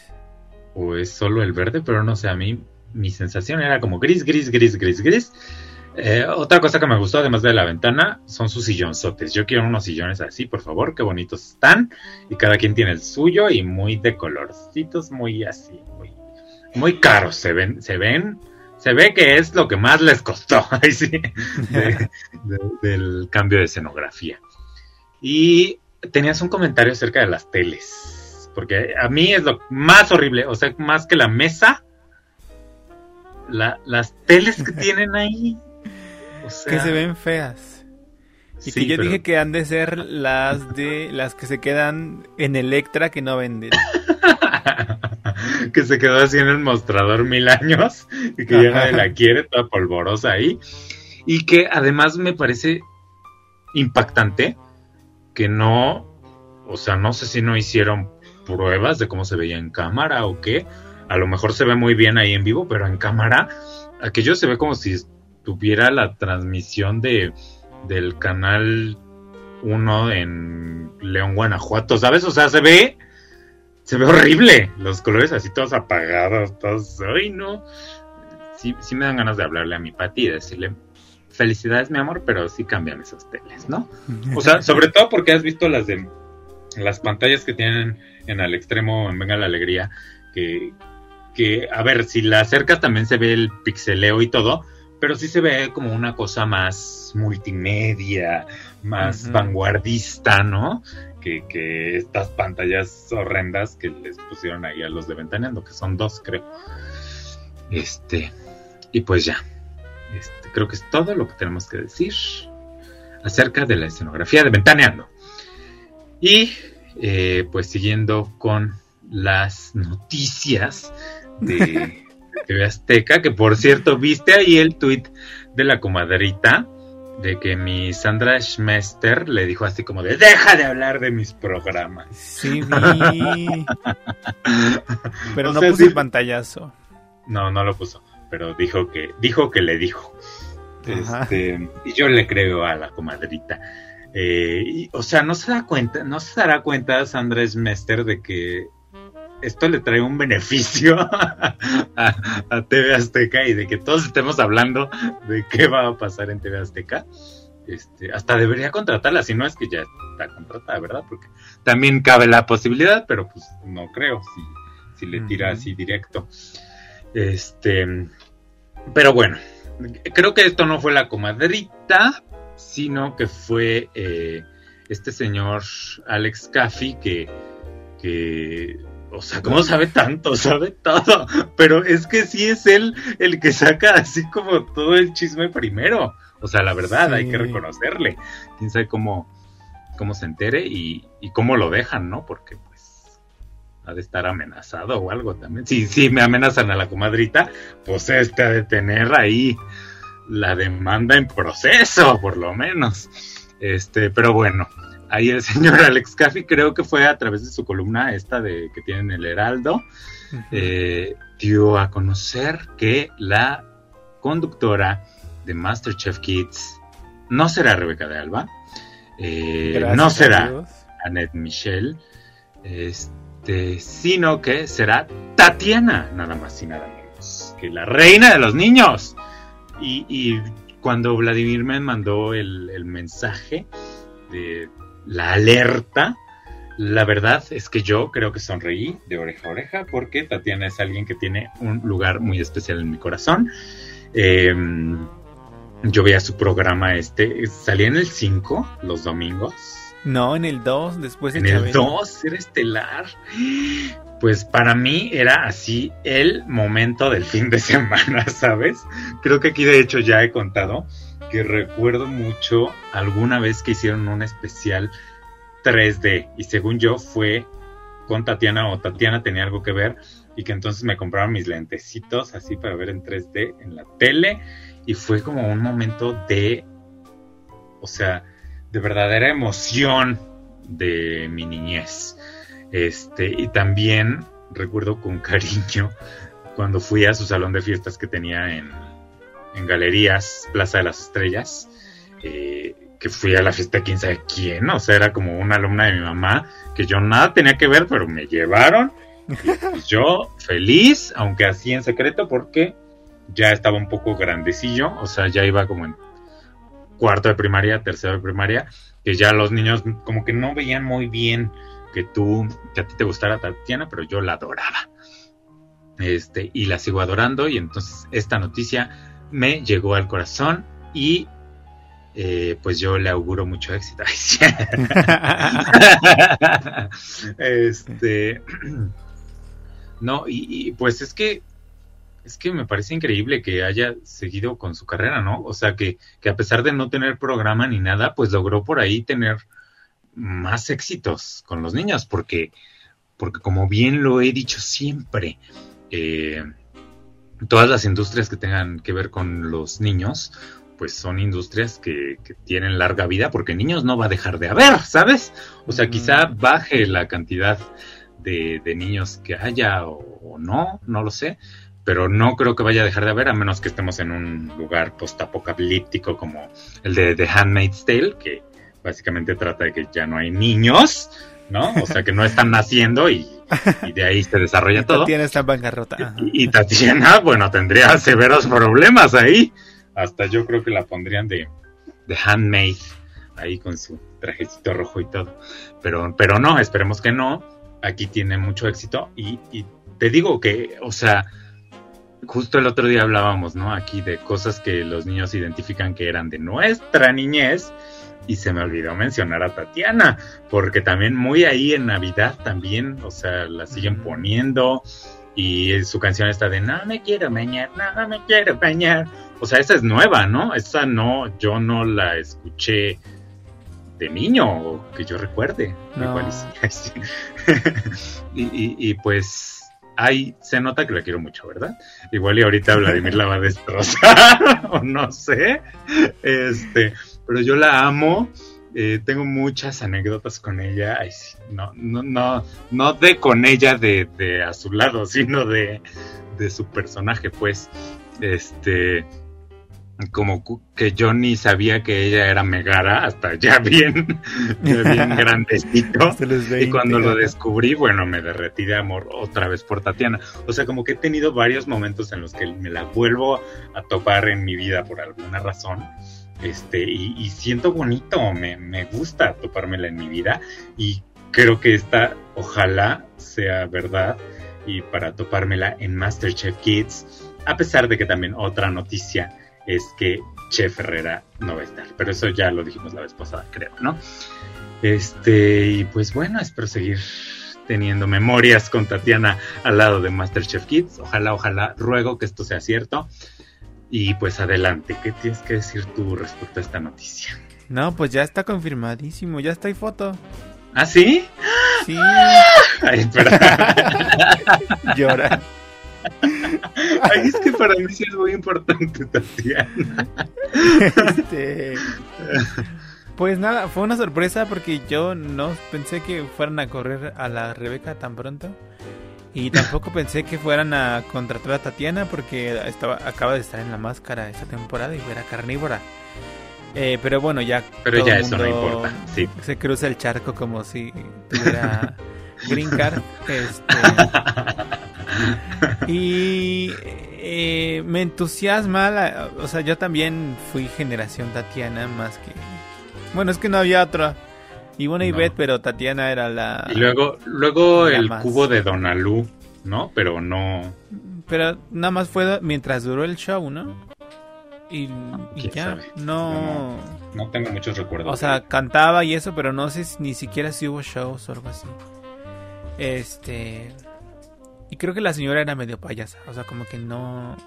O es solo el verde, pero no sé, a mí mi sensación era como gris, gris, gris, gris, gris. Eh, otra cosa que me gustó, además de la ventana, son sus sillonzotes. Yo quiero unos sillones así, por favor, qué bonitos están. Y cada quien tiene el suyo y muy de colorcitos, muy así, muy, muy caros. Se ven, se ven, se ve que es lo que más les costó del cambio de escenografía. Y tenías un comentario acerca de las teles, porque a mí es lo más horrible, o sea, más que la mesa. las teles que tienen ahí que se ven feas. Y que yo dije que han de ser las de las que se quedan en Electra que no venden. que se quedó así en el mostrador mil años y que ya nadie la quiere, toda polvorosa ahí. Y que además me parece impactante que no, o sea, no sé si no hicieron pruebas de cómo se veía en cámara o qué. A lo mejor se ve muy bien ahí en vivo, pero en cámara aquello se ve como si tuviera la transmisión de del canal 1 en León, Guanajuato, ¿sabes? O sea, se ve se ve horrible, los colores así todos apagados, todos, ay no. Sí, sí me dan ganas de hablarle a mi Pati y decirle, felicidades mi amor, pero sí cambian esos teles, ¿no? O sea, sobre todo porque has visto las de las pantallas que tienen en el extremo en Venga la Alegría, que, que, a ver, si la acercas también se ve el pixeleo y todo, pero sí se ve como una cosa más multimedia, más vanguardista, ¿no? Que, que, estas pantallas horrendas que les pusieron ahí a los de Ventaneando, que son dos, creo. Este, y pues ya. este, creo que es todo lo que tenemos que decir acerca de la escenografía de Ventaneando. Y eh, pues siguiendo con las noticias de TV Azteca, que por cierto, viste ahí el tweet de la comadrita de que mi Sandra Schmester le dijo así como de deja de hablar de mis programas. Sí, vi. pero no puso el pantallazo. No, no lo puso, pero dijo que dijo que le dijo. Este, y yo le creo a la comadrita. Eh, o sea, no se da cuenta, no se dará cuenta Sandra Schmester de que esto le trae un beneficio a, TV Azteca y de que todos estemos hablando de qué va a pasar en TV Azteca. Este, hasta debería contratarla, si no es que ya está contratada, ¿verdad? Porque también cabe la posibilidad, pero pues no creo si, si le tira así directo. Este, pero bueno, creo que esto no fue la comadrita, sino que fue eh, este señor Alex Caffey que, que o sea, ¿cómo sabe tanto? Sabe todo. Pero es que sí es él el que saca así como todo el chisme primero. O sea, la verdad, hay que reconocerle. Quién sabe cómo, cómo se entere y, y, cómo lo dejan, ¿no? Porque pues ha de estar amenazado o algo también. Si sí, me amenazan a la comadrita, pues este ha de tener ahí la demanda en proceso, por lo menos. Este, pero bueno, ahí el señor Alex Caffey creo que fue a través de su columna esta de que tienen el Heraldo, eh, dio a conocer que la conductora de Masterchef Kids no será Rebeca de Alba, eh, no será Annette Michelle, este, sino que será Tatiana, nada más y nada menos, que la reina de los niños. Y, cuando Vladimir me mandó el, el mensaje de la alerta, la verdad es que yo creo que sonreí de oreja a oreja porque Tatiana es alguien que tiene un lugar muy especial en mi corazón. Em, yo veía su programa este, salía en el 5 los domingos. No, en el 2, después de En el 2 era estelar. Pues para mí era así el momento del fin de semana, ¿sabes? Creo que aquí de hecho ya he contado que recuerdo mucho alguna vez que hicieron un especial 3D y según yo fue con Tatiana o Tatiana tenía algo que ver y que entonces me compraron mis lentecitos así para ver en 3D en la tele y fue como un momento de, o sea, de verdadera emoción de mi niñez. Este, y también recuerdo con cariño cuando fui a su salón de fiestas que tenía en en Galerías Plaza de las Estrellas, eh, que fui a la fiesta de quién sabe quién, o sea, era como una alumna de mi mamá, que yo nada tenía que ver, pero me llevaron. Pues yo feliz, aunque así en secreto, porque ya estaba un poco grandecillo, o sea, ya iba como en cuarto de primaria, tercero de primaria, que ya los niños como que no veían muy bien que tú, que a ti te gustara Tatiana, pero yo la adoraba. Este, y la sigo adorando, y entonces esta noticia me llegó al corazón y eh, pues yo le auguro mucho éxito. este, no, y, pues es que es que me parece increíble que haya seguido con su carrera, ¿no? O sea, que, que a pesar de no tener programa ni nada, pues logró por ahí tener más éxitos con los niños, porque, porque como bien lo he dicho siempre, eh, todas las industrias que tengan que ver con los niños, pues son industrias que, tienen larga vida, porque niños no va a dejar de haber, ¿sabes? O sea, quizá baje la cantidad de, niños que haya o, no, no lo sé, pero no creo que vaya a dejar de haber, a menos que estemos en un lugar postapocalíptico como el de The Handmaid's Tale, que básicamente trata de que ya no hay niños, ¿no? O sea, que no están naciendo y y de ahí se desarrolla todo. Tatiana está en bancarrota. Y, Tatiana, bueno, tendría severos problemas ahí. Hasta yo creo que la pondrían de, de handmade, ahí con su trajecito rojo y todo. Pero, pero no, esperemos que no. Aquí tiene mucho éxito y, y te digo que, o sea, justo el otro día hablábamos, ¿no? Aquí de cosas que los niños identifican que eran de nuestra niñez y se me olvidó mencionar a Tatiana, porque también muy ahí en Navidad también, o sea, la siguen poniendo y su canción está de no me quiero bañar, no me quiero bañar, o sea, esa es nueva, ¿no? Esa no, yo no la escuché de niño, que yo recuerde. Y, sí. y, y, pues ahí se nota que la quiero mucho, ¿verdad? Igual y ahorita Vladimir la va a destrozar, o no sé. Este, pero yo la amo. Eh, tengo muchas anécdotas con ella. Ay, sí, no, no, no, no de con ella de, de a su lado, sino de, de su personaje, pues. Este, como que yo ni sabía que ella era Megara hasta ya bien, ya bien grandecito. y cuando lo descubrí, bueno, me derretí de amor otra vez por Tatiana. O sea, como que he tenido varios momentos en los que me la vuelvo a topar en mi vida por alguna razón. Este, y, siento bonito, me, gusta topármela en mi vida. Y creo que esta, ojalá sea verdad. Y para topármela en Masterchef Kids, a pesar de que también otra noticia es que Che Ferrera no va a estar. Pero eso ya lo dijimos la vez pasada, creo, ¿no? Este, y pues bueno, espero seguir teniendo memorias con Tatiana al lado de Masterchef Kids. Ojalá, ojalá, ruego que esto sea cierto. Y pues adelante, ¿qué tienes que decir tú respecto a esta noticia? No, pues ya está confirmadísimo, ya está ahí foto. ¿Ah, sí? Sí. Ay, espera. Llora. Ay, es que para mí sí es muy importante, Tatiana. Este, pues nada, fue una sorpresa porque yo no pensé que fueran a correr a la Rebeca tan pronto. Y tampoco pensé que fueran a contratar a Tatiana porque estaba, acaba de estar en la máscara esta temporada y era carnívora. Eh, pero bueno, ya. Pero ya eso no importa. Sí. Se cruza el charco como si tuviera green card. Este, y eh, me entusiasma, o sea, yo también fui generación Tatiana más que... Bueno, es que no había otra. Y bueno, y pero Tatiana era la... Y luego, luego el cubo de Donalú, ¿no? Pero no... Pero nada más fue mientras duró el show, ¿no? Y, ya, no... no... tengo muchos recuerdos. O sea, cantaba y eso, pero no sé ni siquiera si hubo shows o algo así. Este... Y creo que la señora era medio payasa, o sea, como que no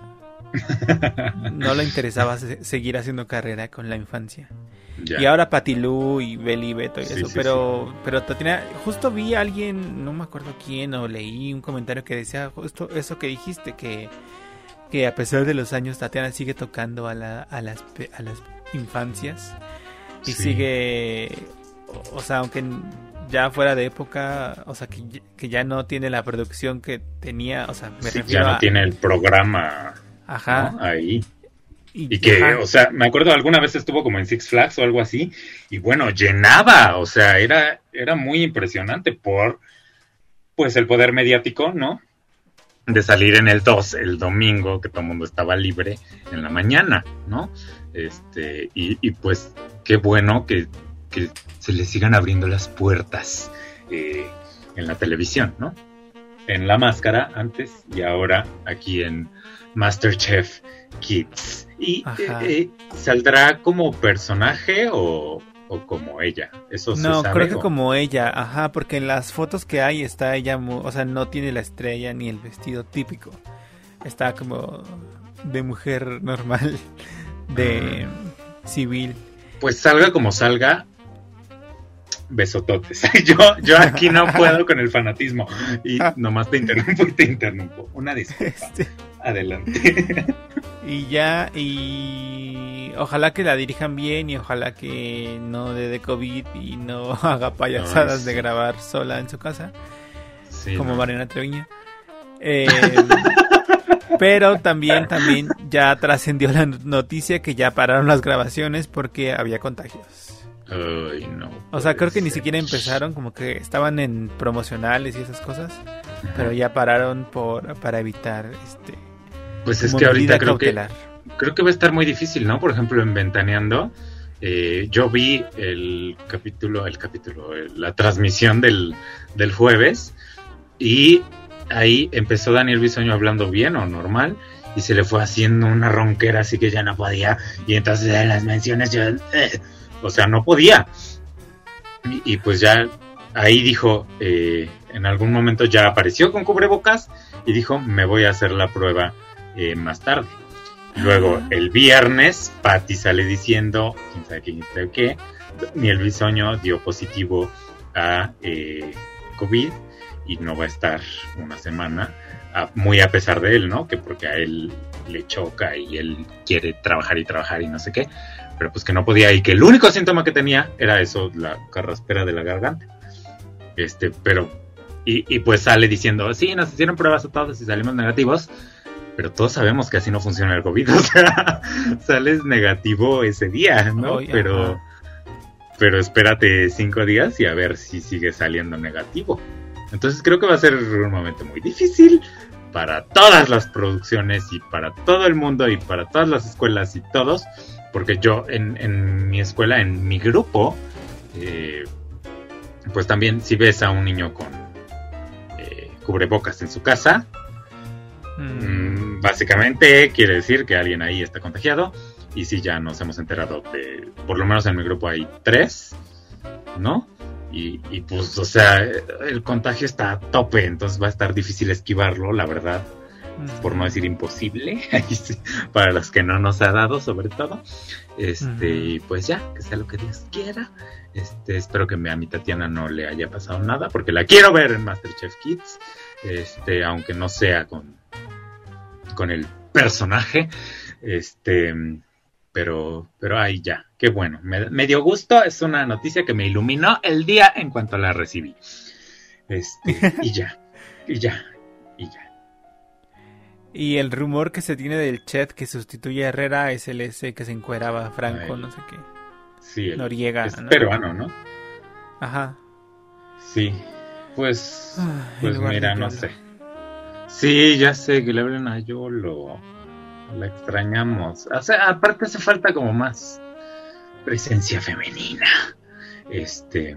no le interesaba seguir haciendo carrera con la infancia. Y ahora Patilú y Beli Beto y eso, pero pero Tatiana, justo vi a alguien, no me acuerdo quién o leí un comentario que decía justo eso que dijiste que que a pesar de los años Tatiana sigue tocando a, la, a las a las infancias y sigue o sea, aunque ya fuera de época, o sea, que, ya no tiene la producción que tenía, o sea, me ya no tiene el programa Ajá. ahí. Y, que, o sea, me acuerdo alguna vez estuvo como en Six Flags o algo así, y bueno, llenaba, o sea, era, era muy impresionante por, pues, el poder mediático, ¿no? De salir en el 2 el domingo, que todo el mundo estaba libre en la mañana, ¿no? Este, y, y pues, qué bueno que que se le sigan abriendo las puertas eh, en la televisión, ¿no? En La Máscara antes y ahora aquí en Masterchef Kids. ¿Y eh, eh, saldrá como personaje o, como ella? Eso no, creo que como ella, ajá, porque en las fotos que hay está ella, o sea, no tiene la estrella ni el vestido típico. Está como de mujer normal, de mm. civil. Pues salga como salga, besototes. yo, yo aquí no puedo con el fanatismo. Y ah. nomás te interrumpo y te interrumpo. Una disculpa. Este. Adelante. y ya, y ojalá que la dirijan bien y ojalá que no dé de COVID y no haga payasadas de grabar sola en su casa. como Mariana Treviño. Eh, pero también, también ya trascendió la noticia que ya pararon las grabaciones porque había contagios. Ay, no. O sea, creo que ni siquiera empezaron, como que estaban en promocionales y esas cosas, pero ya pararon por para evitar este. Pues es que ahorita creo que creo que va a estar muy difícil, ¿no? Por ejemplo, en Ventaneando, eh, yo vi el capítulo, el capítulo, la transmisión del, del jueves y ahí empezó Daniel Bisoño hablando bien o normal y se le fue haciendo una ronquera así que ya no podía y entonces en las menciones yo eh, o sea, no podía. Y, pues ya ahí dijo, eh, en algún momento ya apareció con cubrebocas y dijo, me voy a hacer la prueba eh, más tarde. Luego, el viernes, Patty sale diciendo, quién sabe quién sabe qué, Miel Bisoño dio positivo a eh, COVID y no va a estar una semana, a- muy a pesar de él, ¿no? Que porque a él le choca y él quiere trabajar y trabajar y no sé qué, pero pues que no podía y que el único síntoma que tenía era eso, la carraspera de la garganta. Este, pero, y, y pues sale diciendo, sí, nos hicieron pruebas a todos y salimos negativos, pero todos sabemos que así no funciona el COVID, o sea, sales negativo ese día, ¿no? Pero, pero espérate cinco días y a ver si sigue saliendo negativo. Entonces creo que va a ser un momento muy difícil para todas las producciones y para todo el mundo y para todas las escuelas y todos, porque yo en, en mi escuela, en mi grupo, eh, pues también si ves a un niño con eh, cubrebocas en su casa, Mm, básicamente quiere decir que alguien ahí está contagiado. Y si ya nos hemos enterado de, por lo menos en mi grupo hay tres, ¿no? Y, y pues, o sea, el contagio está a tope, entonces va a estar difícil esquivarlo, la verdad, por no decir imposible, sí, para los que no nos ha dado, sobre todo. Este, pues ya, que sea lo que Dios quiera. Este, espero que a mi Tatiana no le haya pasado nada, porque la quiero ver en Masterchef Kids, este, aunque no sea con, con el personaje, este, pero, pero ahí ya, qué bueno, me, me dio gusto, es una noticia que me iluminó el día en cuanto la recibí, este, y ya, y ya, y ya. Y el rumor que se tiene del chat que sustituye a Herrera es el ese que se encueraba Franco, no sé qué. Sí, el- Noriega, es ¿no? peruano, ¿no? Ajá. Sí, pues, pues mira, no sé. Sí, ya sé que le hablen a Yolo. La extrañamos. O sea, aparte hace falta como más presencia femenina. Este.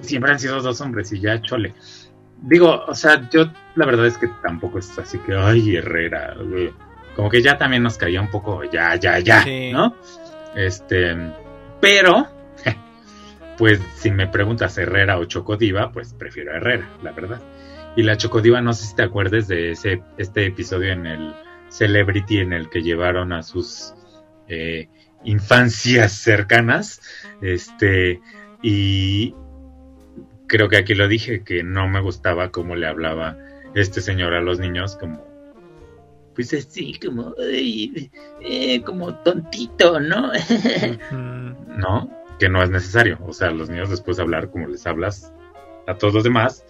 Siempre han sido dos hombres y ya chole. Digo, o sea, yo la verdad es que tampoco es así que, ay, Herrera. güey. Como que ya también nos caía un poco, ya, ya, ya, Sí. ¿no? Este. Pero, pues si me preguntas Herrera o Chocodiva, pues prefiero a Herrera, la verdad. Y la Chocodiva, no sé si te acuerdes de ese este episodio en el Celebrity en el que llevaron a sus eh, infancias cercanas. Este, y creo que aquí lo dije, que no me gustaba cómo le hablaba este señor a los niños, como, pues así, como, "Ay, eh, como tontito, ¿no? ¿no? Que no es necesario. O sea, los niños después de hablar como les hablas a todos los demás.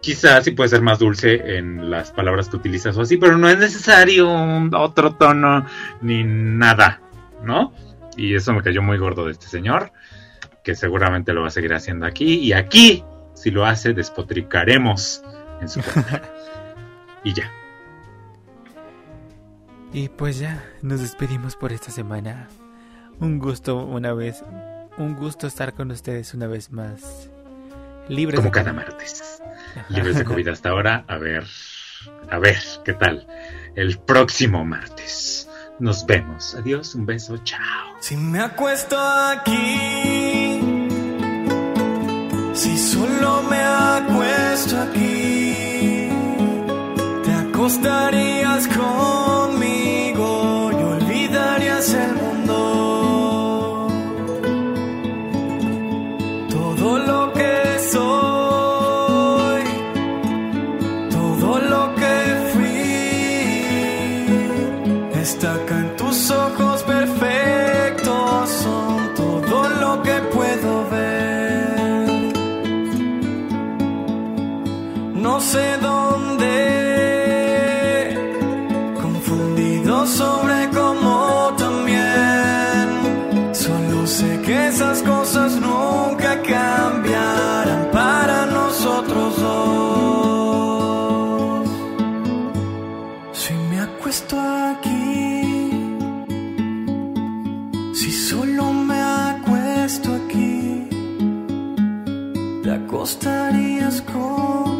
Quizás sí puede ser más dulce en las palabras que utilizas o así, pero no es necesario un otro tono ni nada, ¿no? Y eso me cayó muy gordo de este señor, que seguramente lo va a seguir haciendo aquí. Y aquí, si lo hace, despotricaremos en su cuenta. y ya. Y pues ya, nos despedimos por esta semana. Un gusto una vez, un gusto estar con ustedes una vez más. Libres Como de cada COVID. martes. libres de COVID hasta ahora. A ver, a ver, ¿qué tal? El próximo martes. Nos vemos. Adiós, un beso, chao. Si me acuesto aquí, si solo me acuesto aquí, te acostarías acuesto aquí, te acostarías con